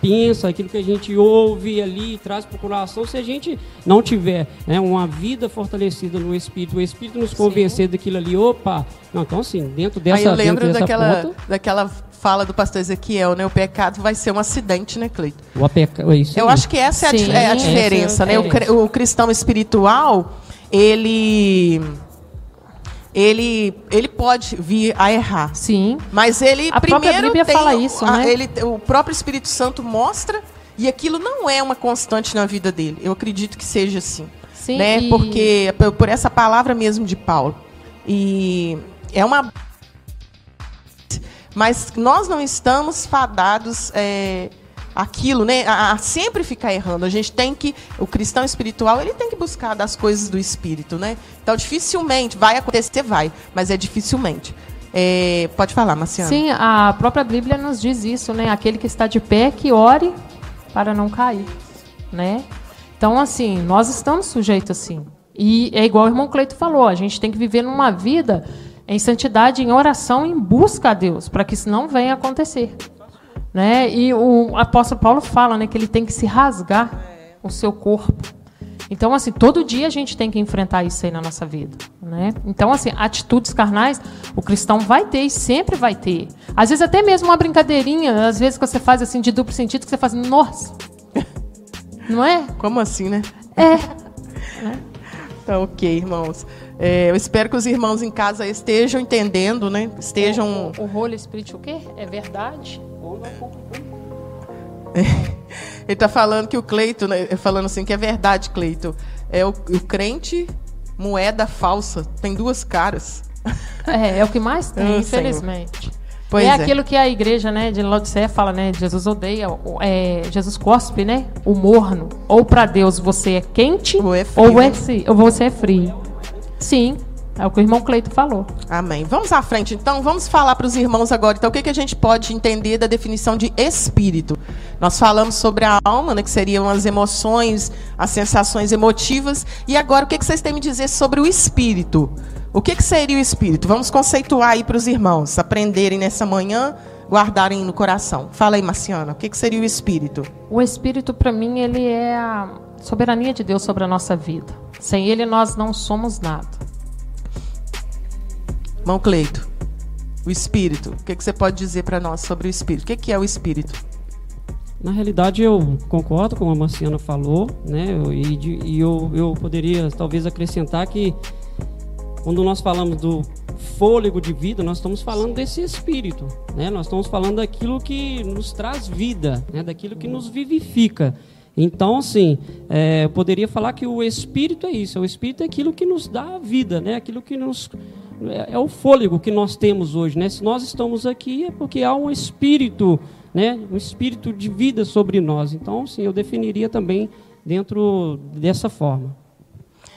pensa, aquilo que a gente ouve ali, traz para o coração, se a gente não tiver né, uma vida fortalecida no Espírito, o Espírito nos convencer Sim. daquilo ali, opa, não, então assim, dentro dessa Aí eu lembro dessa daquela, ponta, daquela fala do pastor Ezequiel, né? O pecado vai ser um acidente, né, Cleito? O peca... É isso Eu acho que essa é, Sim, a, é a, diferença, é a né? O, o cristão espiritual, ele ele, ele pode vir a errar. Sim. Mas ele a primeiro tem, fala isso, a, né? ele, o próprio Espírito Santo mostra e aquilo não é uma constante na vida dele. Eu acredito que seja assim. Sim. Né? E... Porque por essa palavra mesmo de Paulo. E é uma mas nós não estamos fadados é, aquilo, né? A, a, sempre ficar errando. A gente tem que, o cristão espiritual, ele tem que buscar das coisas do espírito, né? Então, dificilmente vai acontecer, vai, mas é dificilmente. É, pode falar, Marciana. Sim, a própria Bíblia nos diz isso, né? Aquele que está de pé, que ore para não cair, né? Então, assim, nós estamos sujeitos assim. E é igual o irmão Cleito falou, a gente tem que viver numa vida em santidade, em oração, em busca a Deus, para que isso não venha acontecer. Né? E o apóstolo Paulo fala né, que ele tem que se rasgar o seu corpo. Então, assim, todo dia a gente tem que enfrentar isso aí na nossa vida. Né? Então, assim, atitudes carnais, o cristão vai ter e sempre vai ter. Às vezes, até mesmo uma brincadeirinha, às vezes que você faz assim de duplo sentido, que você faz, nossa. Não é? Como assim, né? É. Tá ok, irmãos. É, eu espero que os irmãos em casa estejam entendendo, né? Estejam. O, o, o Holy Spirit, o quê? É verdade? Ele está falando que o Cleito, né, falando assim que é verdade, Cleito. É o, o crente moeda falsa, tem duas caras. É, é o que mais tem, oh, infelizmente. Pois é, é, aquilo que a igreja né, de Laodiceia fala, né? Jesus odeia, é, Jesus cospe, né? O morno. Ou para Deus você é quente, ou, é frio, ou, é, ou você é frio. Sim, é o que o irmão Cleito falou. Amém. Vamos à frente, então. Vamos falar para os irmãos agora. Então, o que, que a gente pode entender da definição de espírito? Nós falamos sobre a alma, né, que seriam as emoções, as sensações emotivas. E agora, o que, que vocês têm me dizer sobre o espírito? O que, que seria o espírito? Vamos conceituar aí para os irmãos aprenderem nessa manhã, guardarem no coração. Fala aí, Marciana, o que, que seria o espírito? O espírito, para mim, ele é a soberania de Deus sobre a nossa vida. Sem ele, nós não somos nada. Mão Cleito, o espírito. O que, que você pode dizer para nós sobre o espírito? O que, que é o espírito? Na realidade, eu concordo com a Marciana falou, né? E, e eu, eu poderia talvez acrescentar que quando nós falamos do fôlego de vida, nós estamos falando desse espírito, né? Nós estamos falando daquilo que nos traz vida, né? Daquilo que nos vivifica. Então, assim, é, eu poderia falar que o espírito é isso. O espírito é aquilo que nos dá vida, né? Aquilo que nos é, é, o fôlego que nós temos hoje, né? Se nós estamos aqui é porque há um espírito, né? Um espírito de vida sobre nós. Então, sim, eu definiria também dentro dessa forma.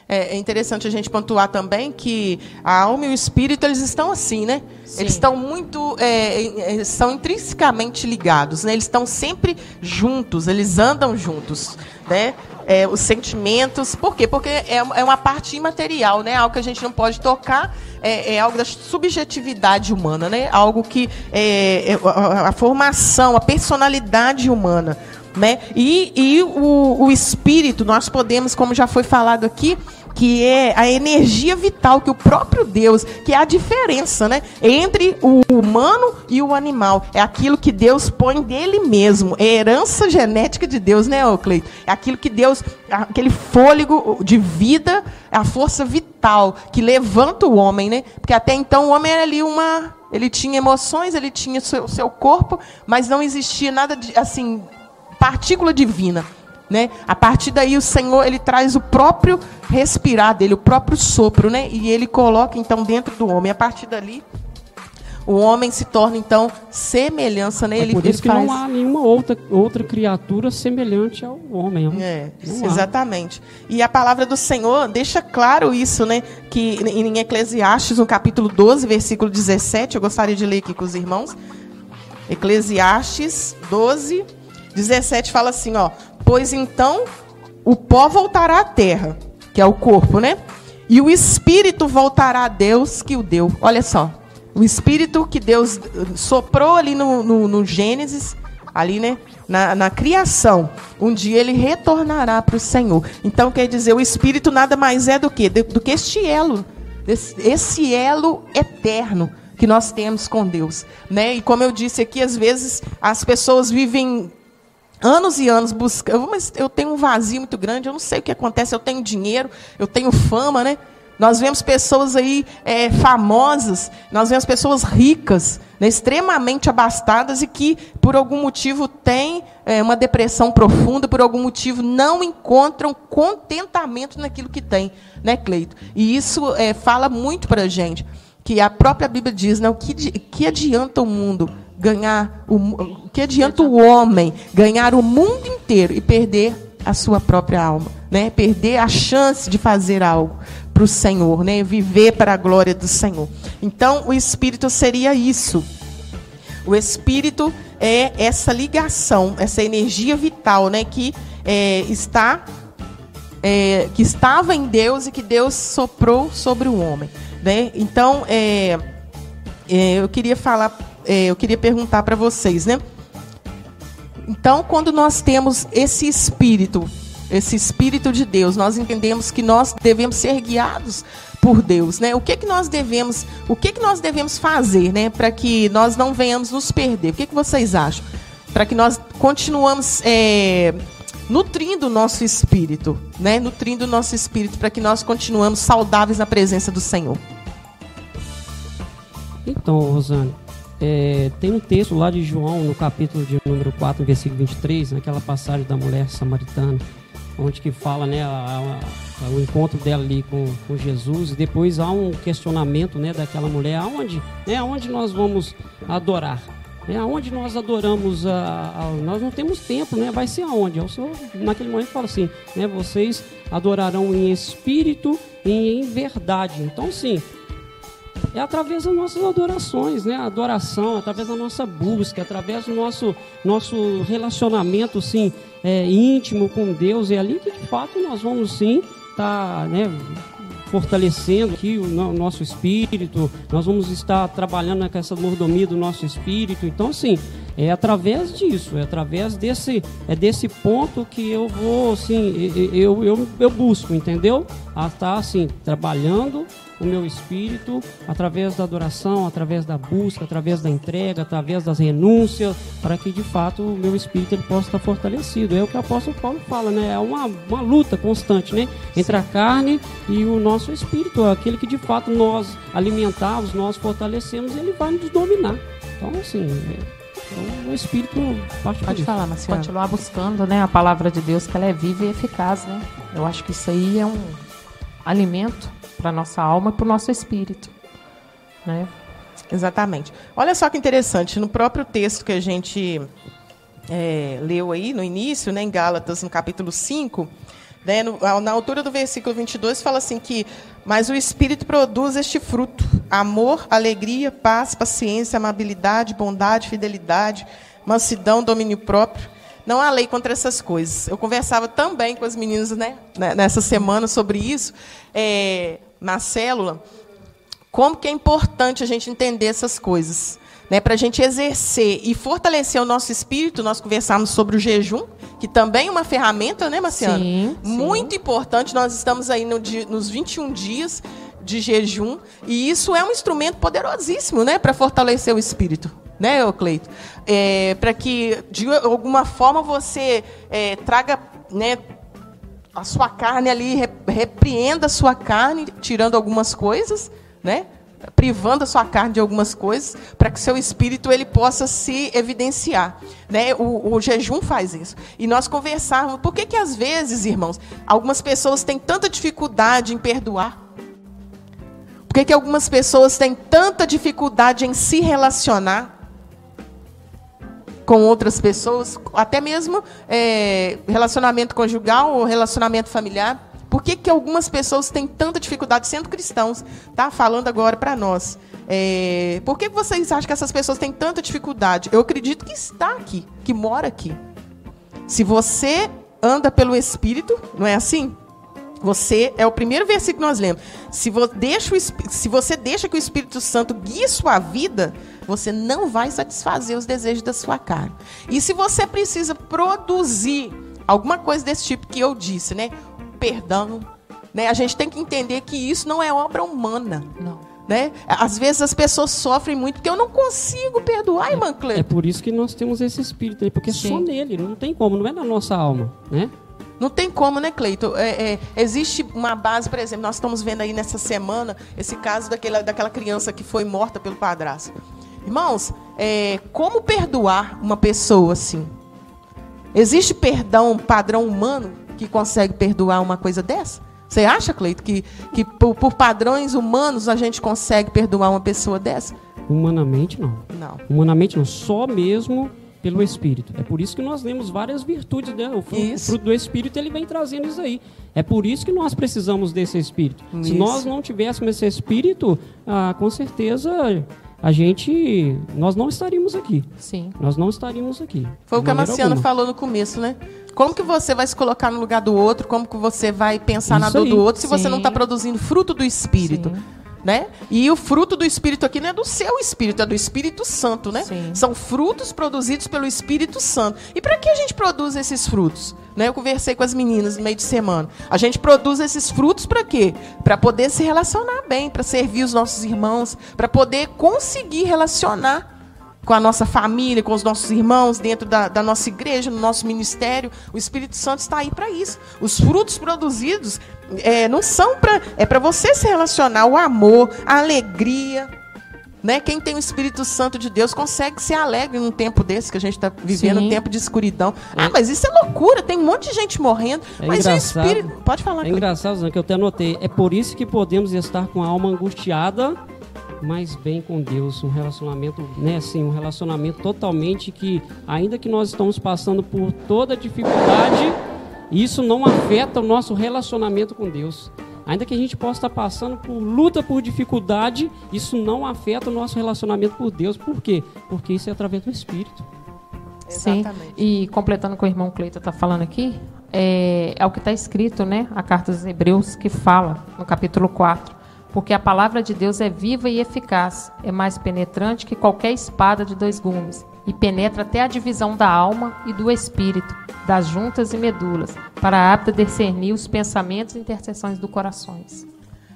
É, é interessante a gente pontuar também que a alma e o espírito eles estão assim, né? Sim. Eles estão muito, é, é, são intrinsecamente ligados, né? Eles estão sempre juntos, eles andam juntos, né? É, os sentimentos, por quê? Porque é, é uma parte imaterial, né? Algo que a gente não pode tocar, é, é algo da subjetividade humana, né? Algo que é, é a, a, formação, a personalidade humana, né? E, e o, o espírito, nós podemos, como já foi falado aqui, que é a energia vital que o próprio Deus, que é a diferença, né, entre o humano e o animal. É aquilo que Deus põe dele mesmo, é herança genética de Deus, né, Cleito? É aquilo que Deus, aquele fôlego de vida, a força vital que levanta o homem, né? Porque até então o homem era ali uma, ele tinha emoções, ele tinha seu, seu corpo, mas não existia nada de assim partícula divina. Né? A partir daí o Senhor ele traz o próprio respirar dele, o próprio sopro, né? E ele coloca então dentro do homem. A partir dali o homem se torna então semelhança nele. É por isso que faz... não há nenhuma outra, outra criatura semelhante ao homem. É, exatamente. E a palavra do Senhor deixa claro isso, né? Que em Eclesiastes, no capítulo 12, versículo 17, eu gostaria de ler aqui com os irmãos. Eclesiastes 12, 17 fala assim, ó: Pois então o pó voltará à terra, que é o corpo, né? E o espírito voltará a Deus que o deu. Olha só. O espírito que Deus soprou ali no, no, no Gênesis, ali, né? Na, na, criação. Um dia ele retornará para o Senhor. Então quer dizer, o espírito nada mais é do que? Do, do que este elo. esse elo eterno que nós temos com Deus. Né? E como eu disse aqui, às vezes as pessoas vivem anos e anos buscando, mas eu tenho um vazio muito grande, eu não sei o que acontece, eu tenho dinheiro, eu tenho fama, né? Nós vemos pessoas aí é, famosas, nós vemos pessoas ricas, né, extremamente abastadas e que, por algum motivo, têm é, uma depressão profunda, por algum motivo, não encontram contentamento naquilo que têm, né, Cleito? E isso é, fala muito para a gente, que a própria Bíblia diz, né, o que, que adianta o mundo ganhar o, o que adianta o homem ganhar o mundo inteiro e perder a sua própria alma, né? Perder a chance de fazer algo para o Senhor, né? Viver para a glória do Senhor. Então, o espírito seria isso. O espírito é essa ligação, essa energia vital, né? Que é, está é, que estava em Deus e que Deus soprou sobre o homem, né? Então, é, é eu queria falar é, eu queria perguntar para vocês, né? Então, quando nós temos esse espírito, esse espírito de Deus, nós entendemos que nós devemos ser guiados por Deus, né? O que que nós devemos, o que que nós devemos fazer, né, para que nós não venhamos nos perder? O que que vocês acham? Para que nós continuamos é, nutrindo o nosso espírito, né? Nutrindo o nosso espírito para que nós continuemos saudáveis na presença do Senhor. Então, Rosane, é, tem um texto lá de João, no capítulo de número 4, no versículo 23, naquela passagem da mulher samaritana, onde que fala, né, a, a, o encontro dela ali com, com Jesus, e depois há um questionamento né, daquela mulher, aonde, né, aonde nós vamos adorar? É aonde nós adoramos, a, a, nós não temos tempo, né? Vai ser aonde? O Senhor, naquele momento, fala assim, né? Vocês adorarão em espírito e em verdade. Então, sim, é através das nossas adorações, né? Adoração, através da nossa busca, através do nosso, nosso relacionamento, sim, é, íntimo com Deus. É ali que, de fato, nós vamos, sim, estar, tá, né? fortalecendo aqui o nosso espírito, nós vamos estar trabalhando com essa mordomia do nosso espírito. Então, assim, é através disso, é através desse, é desse ponto que eu vou, assim, eu, eu, eu busco, entendeu? A estar, assim, trabalhando o meu espírito através da adoração, através da busca, através da entrega, através das renúncias, para que de fato o meu espírito ele possa estar fortalecido. É o que o apóstolo Paulo fala, né? É uma, uma luta constante, né? Entre a carne e o nosso espírito, aquele que de fato nós alimentamos, nós fortalecemos, ele vai nos dominar. Então, assim, então, o Espírito parte Pode falar, Marciana. Continuar buscando né, a palavra de Deus, que ela é viva e eficaz. Né? Eu acho que isso aí é um alimento para a nossa alma e para o nosso espírito. Né? Exatamente. Olha só que interessante, no próprio texto que a gente é, leu aí no início, né, em Gálatas, no capítulo 5, né, no, na altura do versículo 22, fala assim que, mas o Espírito produz este fruto, amor, alegria, paz, paciência, amabilidade, bondade, fidelidade, mansidão, domínio próprio. Não há lei contra essas coisas. Eu conversava também com as meninas né, né, nessa semana sobre isso, é, na célula, como que é importante a gente entender essas coisas. Né, para a gente exercer e fortalecer o nosso espírito, nós conversamos sobre o jejum, que também é uma ferramenta, né, Marciana? Sim, Muito sim. importante. Nós estamos aí no nos 21 dias de jejum, e isso é um instrumento poderosíssimo né, para fortalecer o espírito né, Cleito? É, para que, de alguma forma, você é, traga né, a sua carne ali, repreenda a sua carne, tirando algumas coisas, né? Privando a sua carne de algumas coisas, para que seu espírito ele possa se evidenciar. Né? O, o, jejum faz isso. E nós conversarmos, por que, que às vezes, irmãos, algumas pessoas têm tanta dificuldade em perdoar? Por que, que algumas pessoas têm tanta dificuldade em se relacionar? com outras pessoas, até mesmo é, relacionamento conjugal ou relacionamento familiar. Por que, que algumas pessoas têm tanta dificuldade sendo cristãos? Tá falando agora para nós. É, por que vocês acham que essas pessoas têm tanta dificuldade? Eu acredito que está aqui, que mora aqui. Se você anda pelo Espírito, não é assim? Você é o primeiro versículo que nós lemos. Se, vo, deixa o, se você deixa que o Espírito Santo guie sua vida, você não vai satisfazer os desejos da sua carne. E se você precisa produzir alguma coisa desse tipo que eu disse, né? Perdão, né? A gente tem que entender que isso não é obra humana. Não. Né? Às vezes as pessoas sofrem muito porque eu não consigo perdoar, irmã Cleide. É por isso que nós temos esse espírito, porque Sim. é só nele, não tem como, não é na nossa alma, né? Não tem como, né, Cleito? É, é, existe uma base, por exemplo, nós estamos vendo aí nessa semana esse caso daquela, daquela criança que foi morta pelo padrasto. Irmãos, é, como perdoar uma pessoa assim? Existe perdão padrão humano que consegue perdoar uma coisa dessa? Você acha, Cleito, que, que por, por padrões humanos a gente consegue perdoar uma pessoa dessa? Humanamente, não. Não. Humanamente, não. Só mesmo pelo Espírito. É por isso que nós lemos várias virtudes, né? o, fruto, o fruto do Espírito ele vem trazendo isso aí. É por isso que nós precisamos desse Espírito. Isso. Se nós não tivéssemos esse Espírito, ah, com certeza a gente, nós não estaríamos aqui. Sim. Nós não estaríamos aqui. Foi o que a Marciana falou no começo, né? Como que você vai se colocar no lugar do outro? Como que você vai pensar Isso na dor do outro se Sim. você não está produzindo fruto do Espírito? Sim. Né? E o fruto do Espírito aqui não é do seu Espírito, é do Espírito Santo, né? Sim. São frutos produzidos pelo Espírito Santo. E para que a gente produz esses frutos? Né? Eu conversei com as meninas no meio de semana. A gente produz esses frutos para quê? Para poder se relacionar bem, para servir os nossos irmãos, para poder conseguir relacionar com a nossa família, com os nossos irmãos, dentro da, da nossa igreja, no nosso ministério. O Espírito Santo está aí para isso. Os frutos produzidos é, não são para. É para você se relacionar, o amor, a alegria. Né? Quem tem o Espírito Santo de Deus consegue ser alegre num tempo desse que a gente está vivendo, Sim. um tempo de escuridão. É. Ah, mas isso é loucura, tem um monte de gente morrendo. É mas engraçado. o Espírito. Pode falar. É engraçado, que eu até anotei. É por isso que podemos estar com a alma angustiada, mas bem com Deus. Um relacionamento, né, assim, um relacionamento totalmente que, ainda que nós estamos passando por toda dificuldade, isso não afeta o nosso relacionamento com Deus. Ainda que a gente possa estar passando por luta, por dificuldade, isso não afeta o nosso relacionamento com Deus. Por quê? Porque isso é através do Espírito. Sim. E completando o que o irmão Cleito está falando aqui, é, é o que está escrito, né? A carta dos Hebreus que fala, no capítulo 4. Porque a palavra de Deus é viva e eficaz, é mais penetrante que qualquer espada de dois gumes, e penetra até a divisão da alma e do espírito, das juntas e medulas, para apta discernir os pensamentos e intercessões do corações.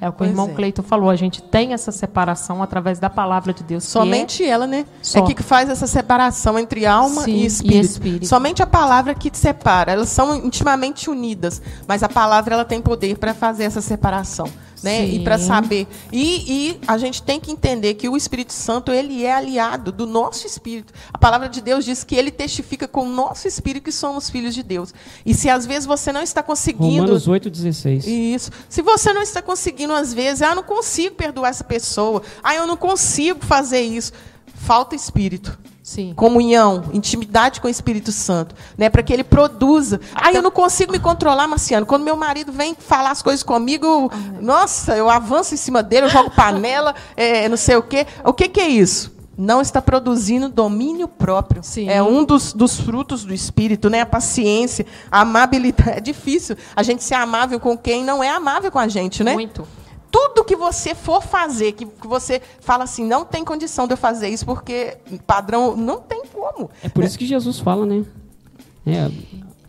É o que pois o irmão é. Cleito falou. A gente tem essa separação através da palavra de Deus. Somente é... ela, né? Só. É que faz essa separação entre alma Sim, e, espírito. e, espírito. Somente a palavra que te separa. Elas são intimamente unidas, mas a palavra ela tem poder para fazer essa separação né? Sim. E para saber. E, e, a gente tem que entender que o Espírito Santo ele é aliado do nosso espírito. A palavra de Deus diz que ele testifica com o nosso espírito que somos filhos de Deus. E se às vezes você não está conseguindo. Romanos 8,16. Isso. Se você não está conseguindo, às vezes, ah, eu não consigo perdoar essa pessoa. Ah, eu não consigo fazer isso. Falta espírito. Sim. comunhão, intimidade com o Espírito Santo, né, para que ele produza. Aí eu não consigo me controlar, Marciano. Quando meu marido vem falar as coisas comigo, nossa, eu avanço em cima dele, eu jogo panela, é, não sei o quê. O que, que é isso? Não está produzindo domínio próprio. Sim. É um dos, dos frutos do Espírito, né? A paciência, a amabilidade. É difícil a gente ser amável com quem não é amável com a gente, né? Muito tudo que você for fazer, que, que você fala assim, não tem condição de eu fazer isso, porque padrão não tem como. É por isso que Jesus fala, né? É,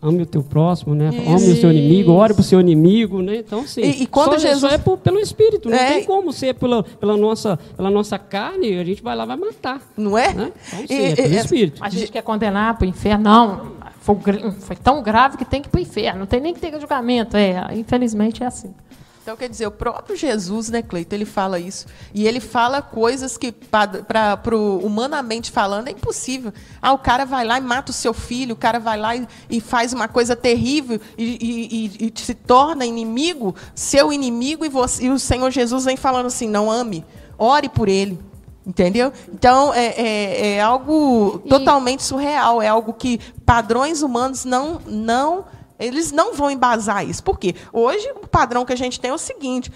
ame o teu próximo, né? Isso. Ame o seu inimigo, ore para o seu inimigo, né? Então, sim. E, e quando só, Jesus... Só é por, pelo Espírito, não é... tem como ser pela, pela, nossa, pela nossa carne, a gente vai lá vai matar. Não é? Né? Então, sim, e, é pelo Espírito. A gente quer condenar para o inferno, não. Foi, foi tão grave que tem que ir para o inferno, não tem nem que ter julgamento. É, infelizmente é assim. Então, quer dizer, o próprio Jesus, né, Cleito, ele fala isso. E ele fala coisas que, para humanamente falando, é impossível. Ah, o cara vai lá e mata o seu filho, o cara vai lá e, e faz uma coisa terrível e, e, e, se torna inimigo, seu inimigo, e, você, e o Senhor Jesus vem falando assim: não ame, ore por ele. Entendeu? Então, é, é, é algo totalmente surreal. É algo que padrões humanos não. não eles não vão embasar isso. Por quê? Hoje, o padrão que a gente tem é o seguinte: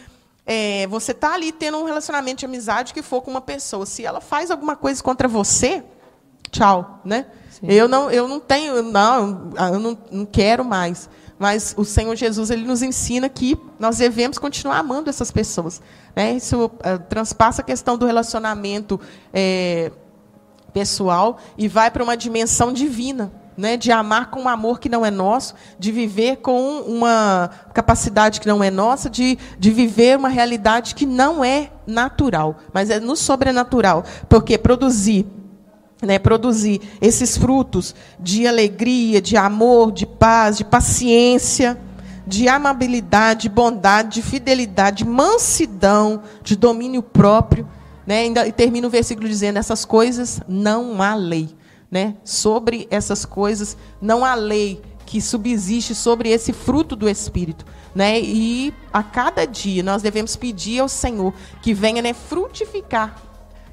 é, você está ali tendo um relacionamento de amizade que for com uma pessoa. Se ela faz alguma coisa contra você, tchau, né? Eu não, eu não tenho, não, eu não, não quero mais. Mas o Senhor Jesus ele nos ensina que nós devemos continuar amando essas pessoas. Né? Isso é, transpassa a questão do relacionamento é, pessoal e vai para uma dimensão divina né, de amar com um amor que não é nosso, de viver com uma capacidade que não é nossa, de, de viver uma realidade que não é natural, mas é no sobrenatural. Porque produzir, né, produzir esses frutos de alegria, de amor, de paz, de paciência, de amabilidade, de bondade, de fidelidade, de mansidão, de domínio próprio. Né, e termina o versículo dizendo: essas coisas não há lei né, sobre essas coisas, não há lei que subsiste sobre esse fruto do Espírito. Né? E a cada dia nós devemos pedir ao Senhor que venha né, frutificar,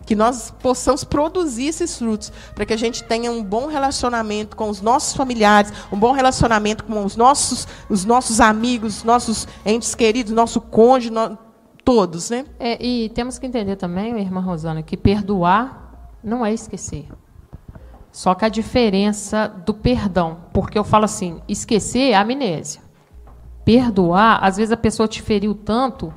que nós possamos produzir esses frutos, para que a gente tenha um bom relacionamento com os nossos familiares, um bom relacionamento com os nossos, os nossos amigos, nossos entes queridos, nosso cônjuge, no, todos. Né? É, e temos que entender também, irmã Rosana, que perdoar não é esquecer. Só que a diferença do perdão, porque eu falo assim, esquecer é amnésia. Perdoar, às vezes a pessoa te feriu tanto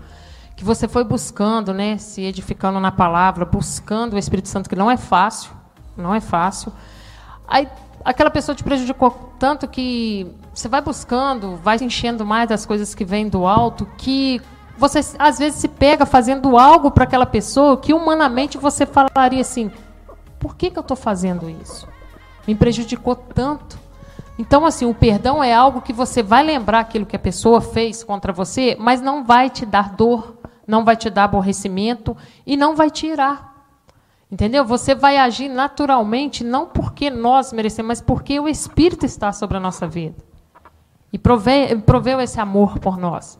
que você foi buscando, né, se edificando na palavra, buscando o Espírito Santo, que não é fácil, não é fácil. Aí aquela pessoa te prejudicou tanto que você vai buscando, vai enchendo mais das coisas que vêm do alto, que você às vezes se pega fazendo algo para aquela pessoa que humanamente você falaria assim: por que, que eu estou fazendo isso? Me prejudicou tanto. Então, assim, o perdão é algo que você vai lembrar aquilo que a pessoa fez contra você, mas não vai te dar dor, não vai te dar aborrecimento e não vai tirar. Entendeu? Você vai agir naturalmente, não porque nós merecemos, mas porque o Espírito está sobre a nossa vida. E prove, proveu esse amor por nós.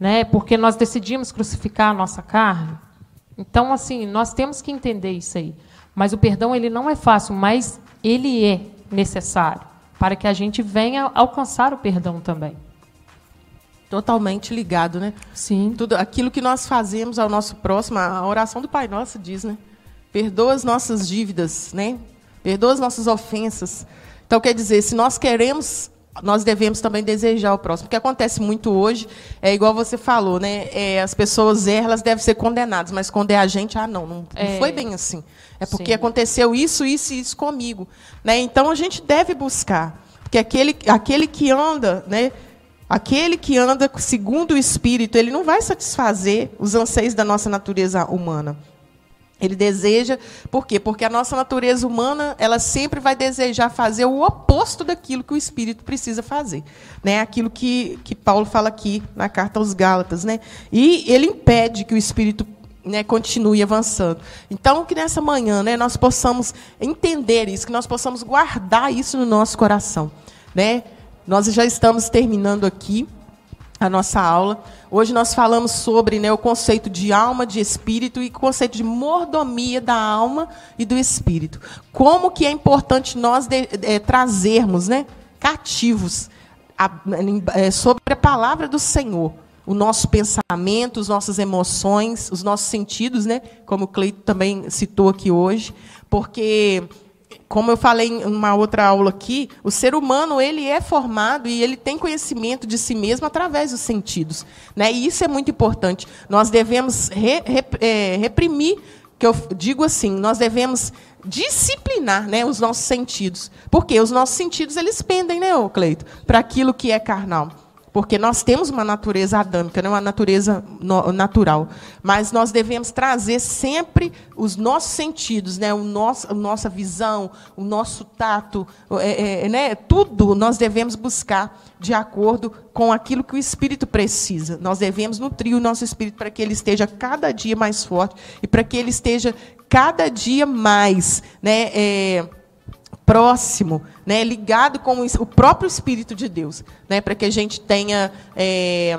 Né? Porque nós decidimos crucificar a nossa carne. Então, assim, nós temos que entender isso aí. Mas o perdão ele não é fácil, mas ele é necessário para que a gente venha alcançar o perdão também. Totalmente ligado, né? Sim. Tudo aquilo que nós fazemos ao nosso próximo, a oração do Pai Nosso diz, né? Perdoa as nossas dívidas, né? Perdoa as nossas ofensas. Então, quer dizer, se nós queremos, nós devemos também desejar o próximo. O que acontece muito hoje é igual você falou, né? É, as pessoas erram, elas devem ser condenadas, mas condenar a gente, ah, não, não, é. não foi bem assim. É porque Sim. aconteceu isso, isso e isso comigo. Né? Então, a gente deve buscar. Porque aquele, aquele que anda, né? Aquele que anda segundo o Espírito, ele não vai satisfazer os anseios da nossa natureza humana. Ele deseja, por quê? Porque a nossa natureza humana, ela sempre vai desejar fazer o oposto daquilo que o Espírito precisa fazer. Né? Aquilo que, que Paulo fala aqui na carta aos Gálatas. Né? E ele impede que o Espírito né, continue avançando. Então, que nessa manhã né, nós possamos entender isso, que nós possamos guardar isso no nosso coração. Né? Nós já estamos terminando aqui a nossa aula. Hoje nós falamos sobre né, o conceito de alma, de espírito e o conceito de mordomia da alma e do espírito. Como que é importante nós de, é, trazermos né, cativos a, é, sobre a palavra do Senhor. O nosso pensamento, as nossas emoções, os nossos sentidos, né? Como o Cleito também citou aqui hoje, porque como eu falei em uma outra aula aqui, o ser humano ele é formado e ele tem conhecimento de si mesmo através dos sentidos, né? E isso é muito importante. Nós devemos re, é, reprimir, que eu digo assim, nós devemos disciplinar, né, os nossos sentidos, porque os nossos sentidos eles pendem, né, Cleito, para aquilo que é carnal. Porque nós temos uma natureza adâmica, não é uma natureza natural. Mas nós devemos trazer sempre os nossos sentidos, né? o nosso, a nossa visão, o nosso tato, é, é, né? tudo nós devemos buscar de acordo com aquilo que o Espírito precisa. Nós devemos nutrir o nosso Espírito para que ele esteja cada dia mais forte e para que ele esteja cada dia mais. Né? É, próximo, né, ligado com o próprio Espírito de Deus, né, para que a gente tenha é,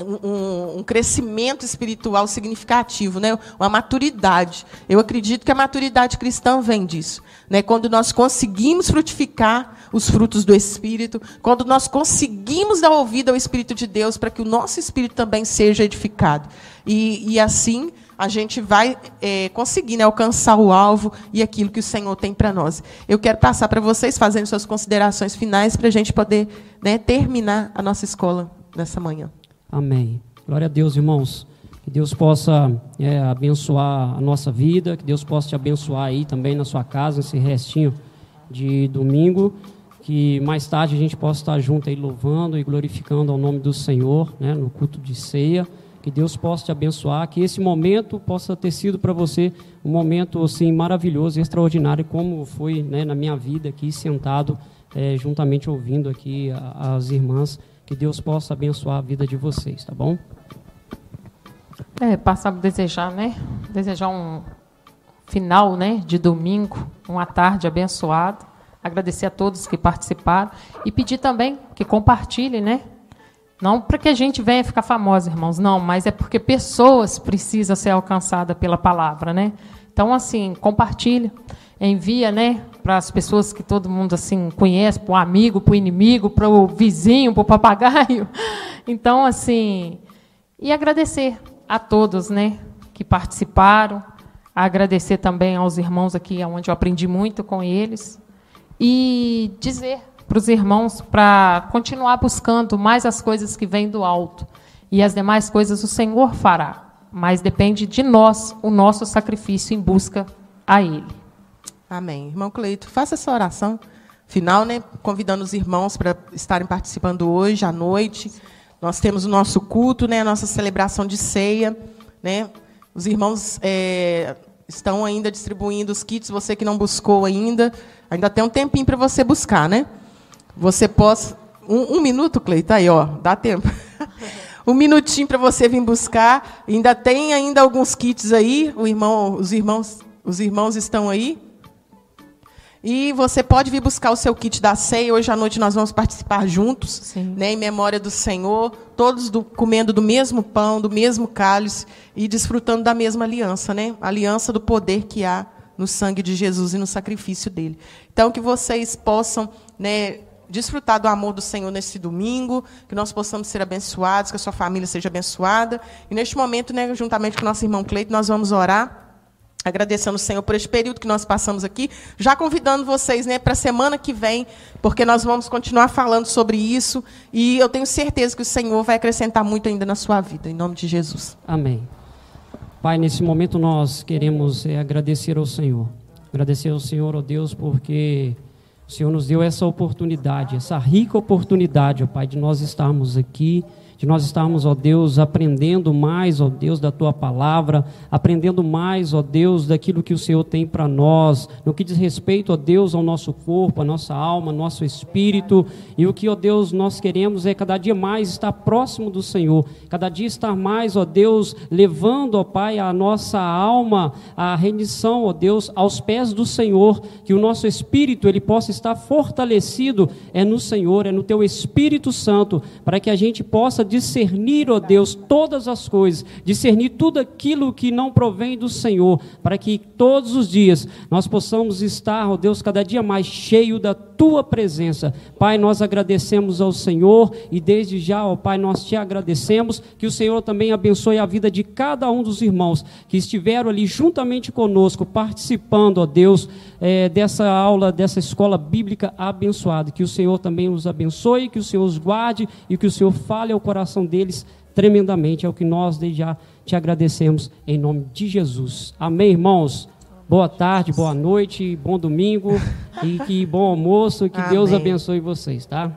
um, um, crescimento espiritual significativo, né, uma maturidade. Eu acredito que a maturidade cristã vem disso. Né, quando nós conseguimos frutificar os frutos do Espírito, quando nós conseguimos dar ouvido ao Espírito de Deus para que o nosso espírito também seja edificado. E, e assim a gente vai é, conseguir né, alcançar o alvo e aquilo que o Senhor tem para nós. Eu quero passar para vocês fazendo suas considerações finais para a gente poder né, terminar a nossa escola nessa manhã. Amém. Glória a Deus, irmãos. Que Deus possa é, abençoar a nossa vida, que Deus possa te abençoar aí também na sua casa, esse restinho de domingo. Que mais tarde a gente possa estar junto aí louvando e glorificando ao nome do Senhor, né, no culto de ceia. Que Deus possa te abençoar, que esse momento possa ter sido para você um momento assim maravilhoso, extraordinário, como foi né, na minha vida aqui sentado, é, juntamente ouvindo aqui as irmãs. Que Deus possa abençoar a vida de vocês, tá bom? É, passar a desejar, né? Desejar um final, né, de domingo, uma tarde abençoada. Agradecer a todos que participaram e pedir também que compartilhem, né, não para que a gente venha ficar famosa, irmãos, não, mas é porque pessoas precisam ser alcançadas pela palavra, né? Então, assim, compartilha, envia, né, para as pessoas que todo mundo assim conhece, para o amigo, para o inimigo, para o vizinho, para o papagaio. Então, assim, e agradecer a todos, né, que participaram, agradecer também aos irmãos aqui, onde eu aprendi muito com eles, e dizer para os irmãos para continuar buscando mais as coisas que vêm do alto. E as demais coisas o Senhor fará, mas depende de nós o nosso sacrifício em busca a Ele. Amém. Irmão Cleito, faça essa oração final, né, convidando os irmãos para estarem participando hoje à noite. Nós temos o nosso culto, né, a nossa celebração de ceia. Né? Os irmãos é, estão ainda distribuindo os kits, você que não buscou ainda, ainda tem um tempinho para você buscar, né? Você possa. Um, um minuto, Cleita, aí, ó, dá tempo. um minutinho para você vir buscar. Ainda tem ainda alguns kits aí. O irmão, os irmãos Os irmãos estão aí? E você pode vir buscar o seu kit da ceia. Hoje à noite nós vamos participar juntos, né, em memória do Senhor, todos do, comendo do mesmo pão, do mesmo cálice e desfrutando da mesma aliança, né? A aliança do poder que há no sangue de Jesus e no sacrifício dele. Então que vocês possam, né, desfrutar do amor do Senhor nesse domingo, que nós possamos ser abençoados, que a sua família seja abençoada. E neste momento, né, juntamente com nosso irmão Cleito, nós vamos orar agradecendo o Senhor por esse período que nós passamos aqui, já convidando vocês né, para a semana que vem, porque nós vamos continuar falando sobre isso e eu tenho certeza que o Senhor vai acrescentar muito ainda na sua vida, em nome de Jesus. Amém. Pai, nesse momento nós queremos é, agradecer ao Senhor, agradecer ao Senhor, ó oh Deus, porque o Senhor nos deu essa oportunidade, essa rica oportunidade, ó Pai, de nós estarmos aqui de nós estarmos, ó Deus, aprendendo mais, ó Deus, da tua palavra, aprendendo mais, ó Deus, daquilo que o Senhor tem para nós, no que diz respeito, ó Deus, ao nosso corpo, à nossa alma, nosso espírito, e o que, ó Deus, nós queremos é cada dia mais estar próximo do Senhor, cada dia estar mais, ó Deus, levando, ó Pai, a nossa alma, a rendição, ó Deus, aos pés do Senhor, que o nosso espírito ele possa estar fortalecido é no Senhor, é no teu Espírito Santo, para que a gente possa discernir, ó Deus, todas as coisas, discernir tudo aquilo que não provém do Senhor, para que todos os dias nós possamos estar, ó Deus, cada dia mais cheio da tua presença. Pai, nós agradecemos ao Senhor e desde já, ó Pai, nós te agradecemos que o Senhor também abençoe a vida de cada um dos irmãos que estiveram ali juntamente conosco, participando, ó Deus, é, dessa aula, dessa escola bíblica abençoada. Que o Senhor também os abençoe, que o Senhor os guarde e que o Senhor fale ao coração deles tremendamente. É o que nós desde já te agradecemos em nome de Jesus. Amém, irmãos? Boa tarde, boa noite, bom domingo e que bom almoço. Que Amém. Deus abençoe vocês, tá?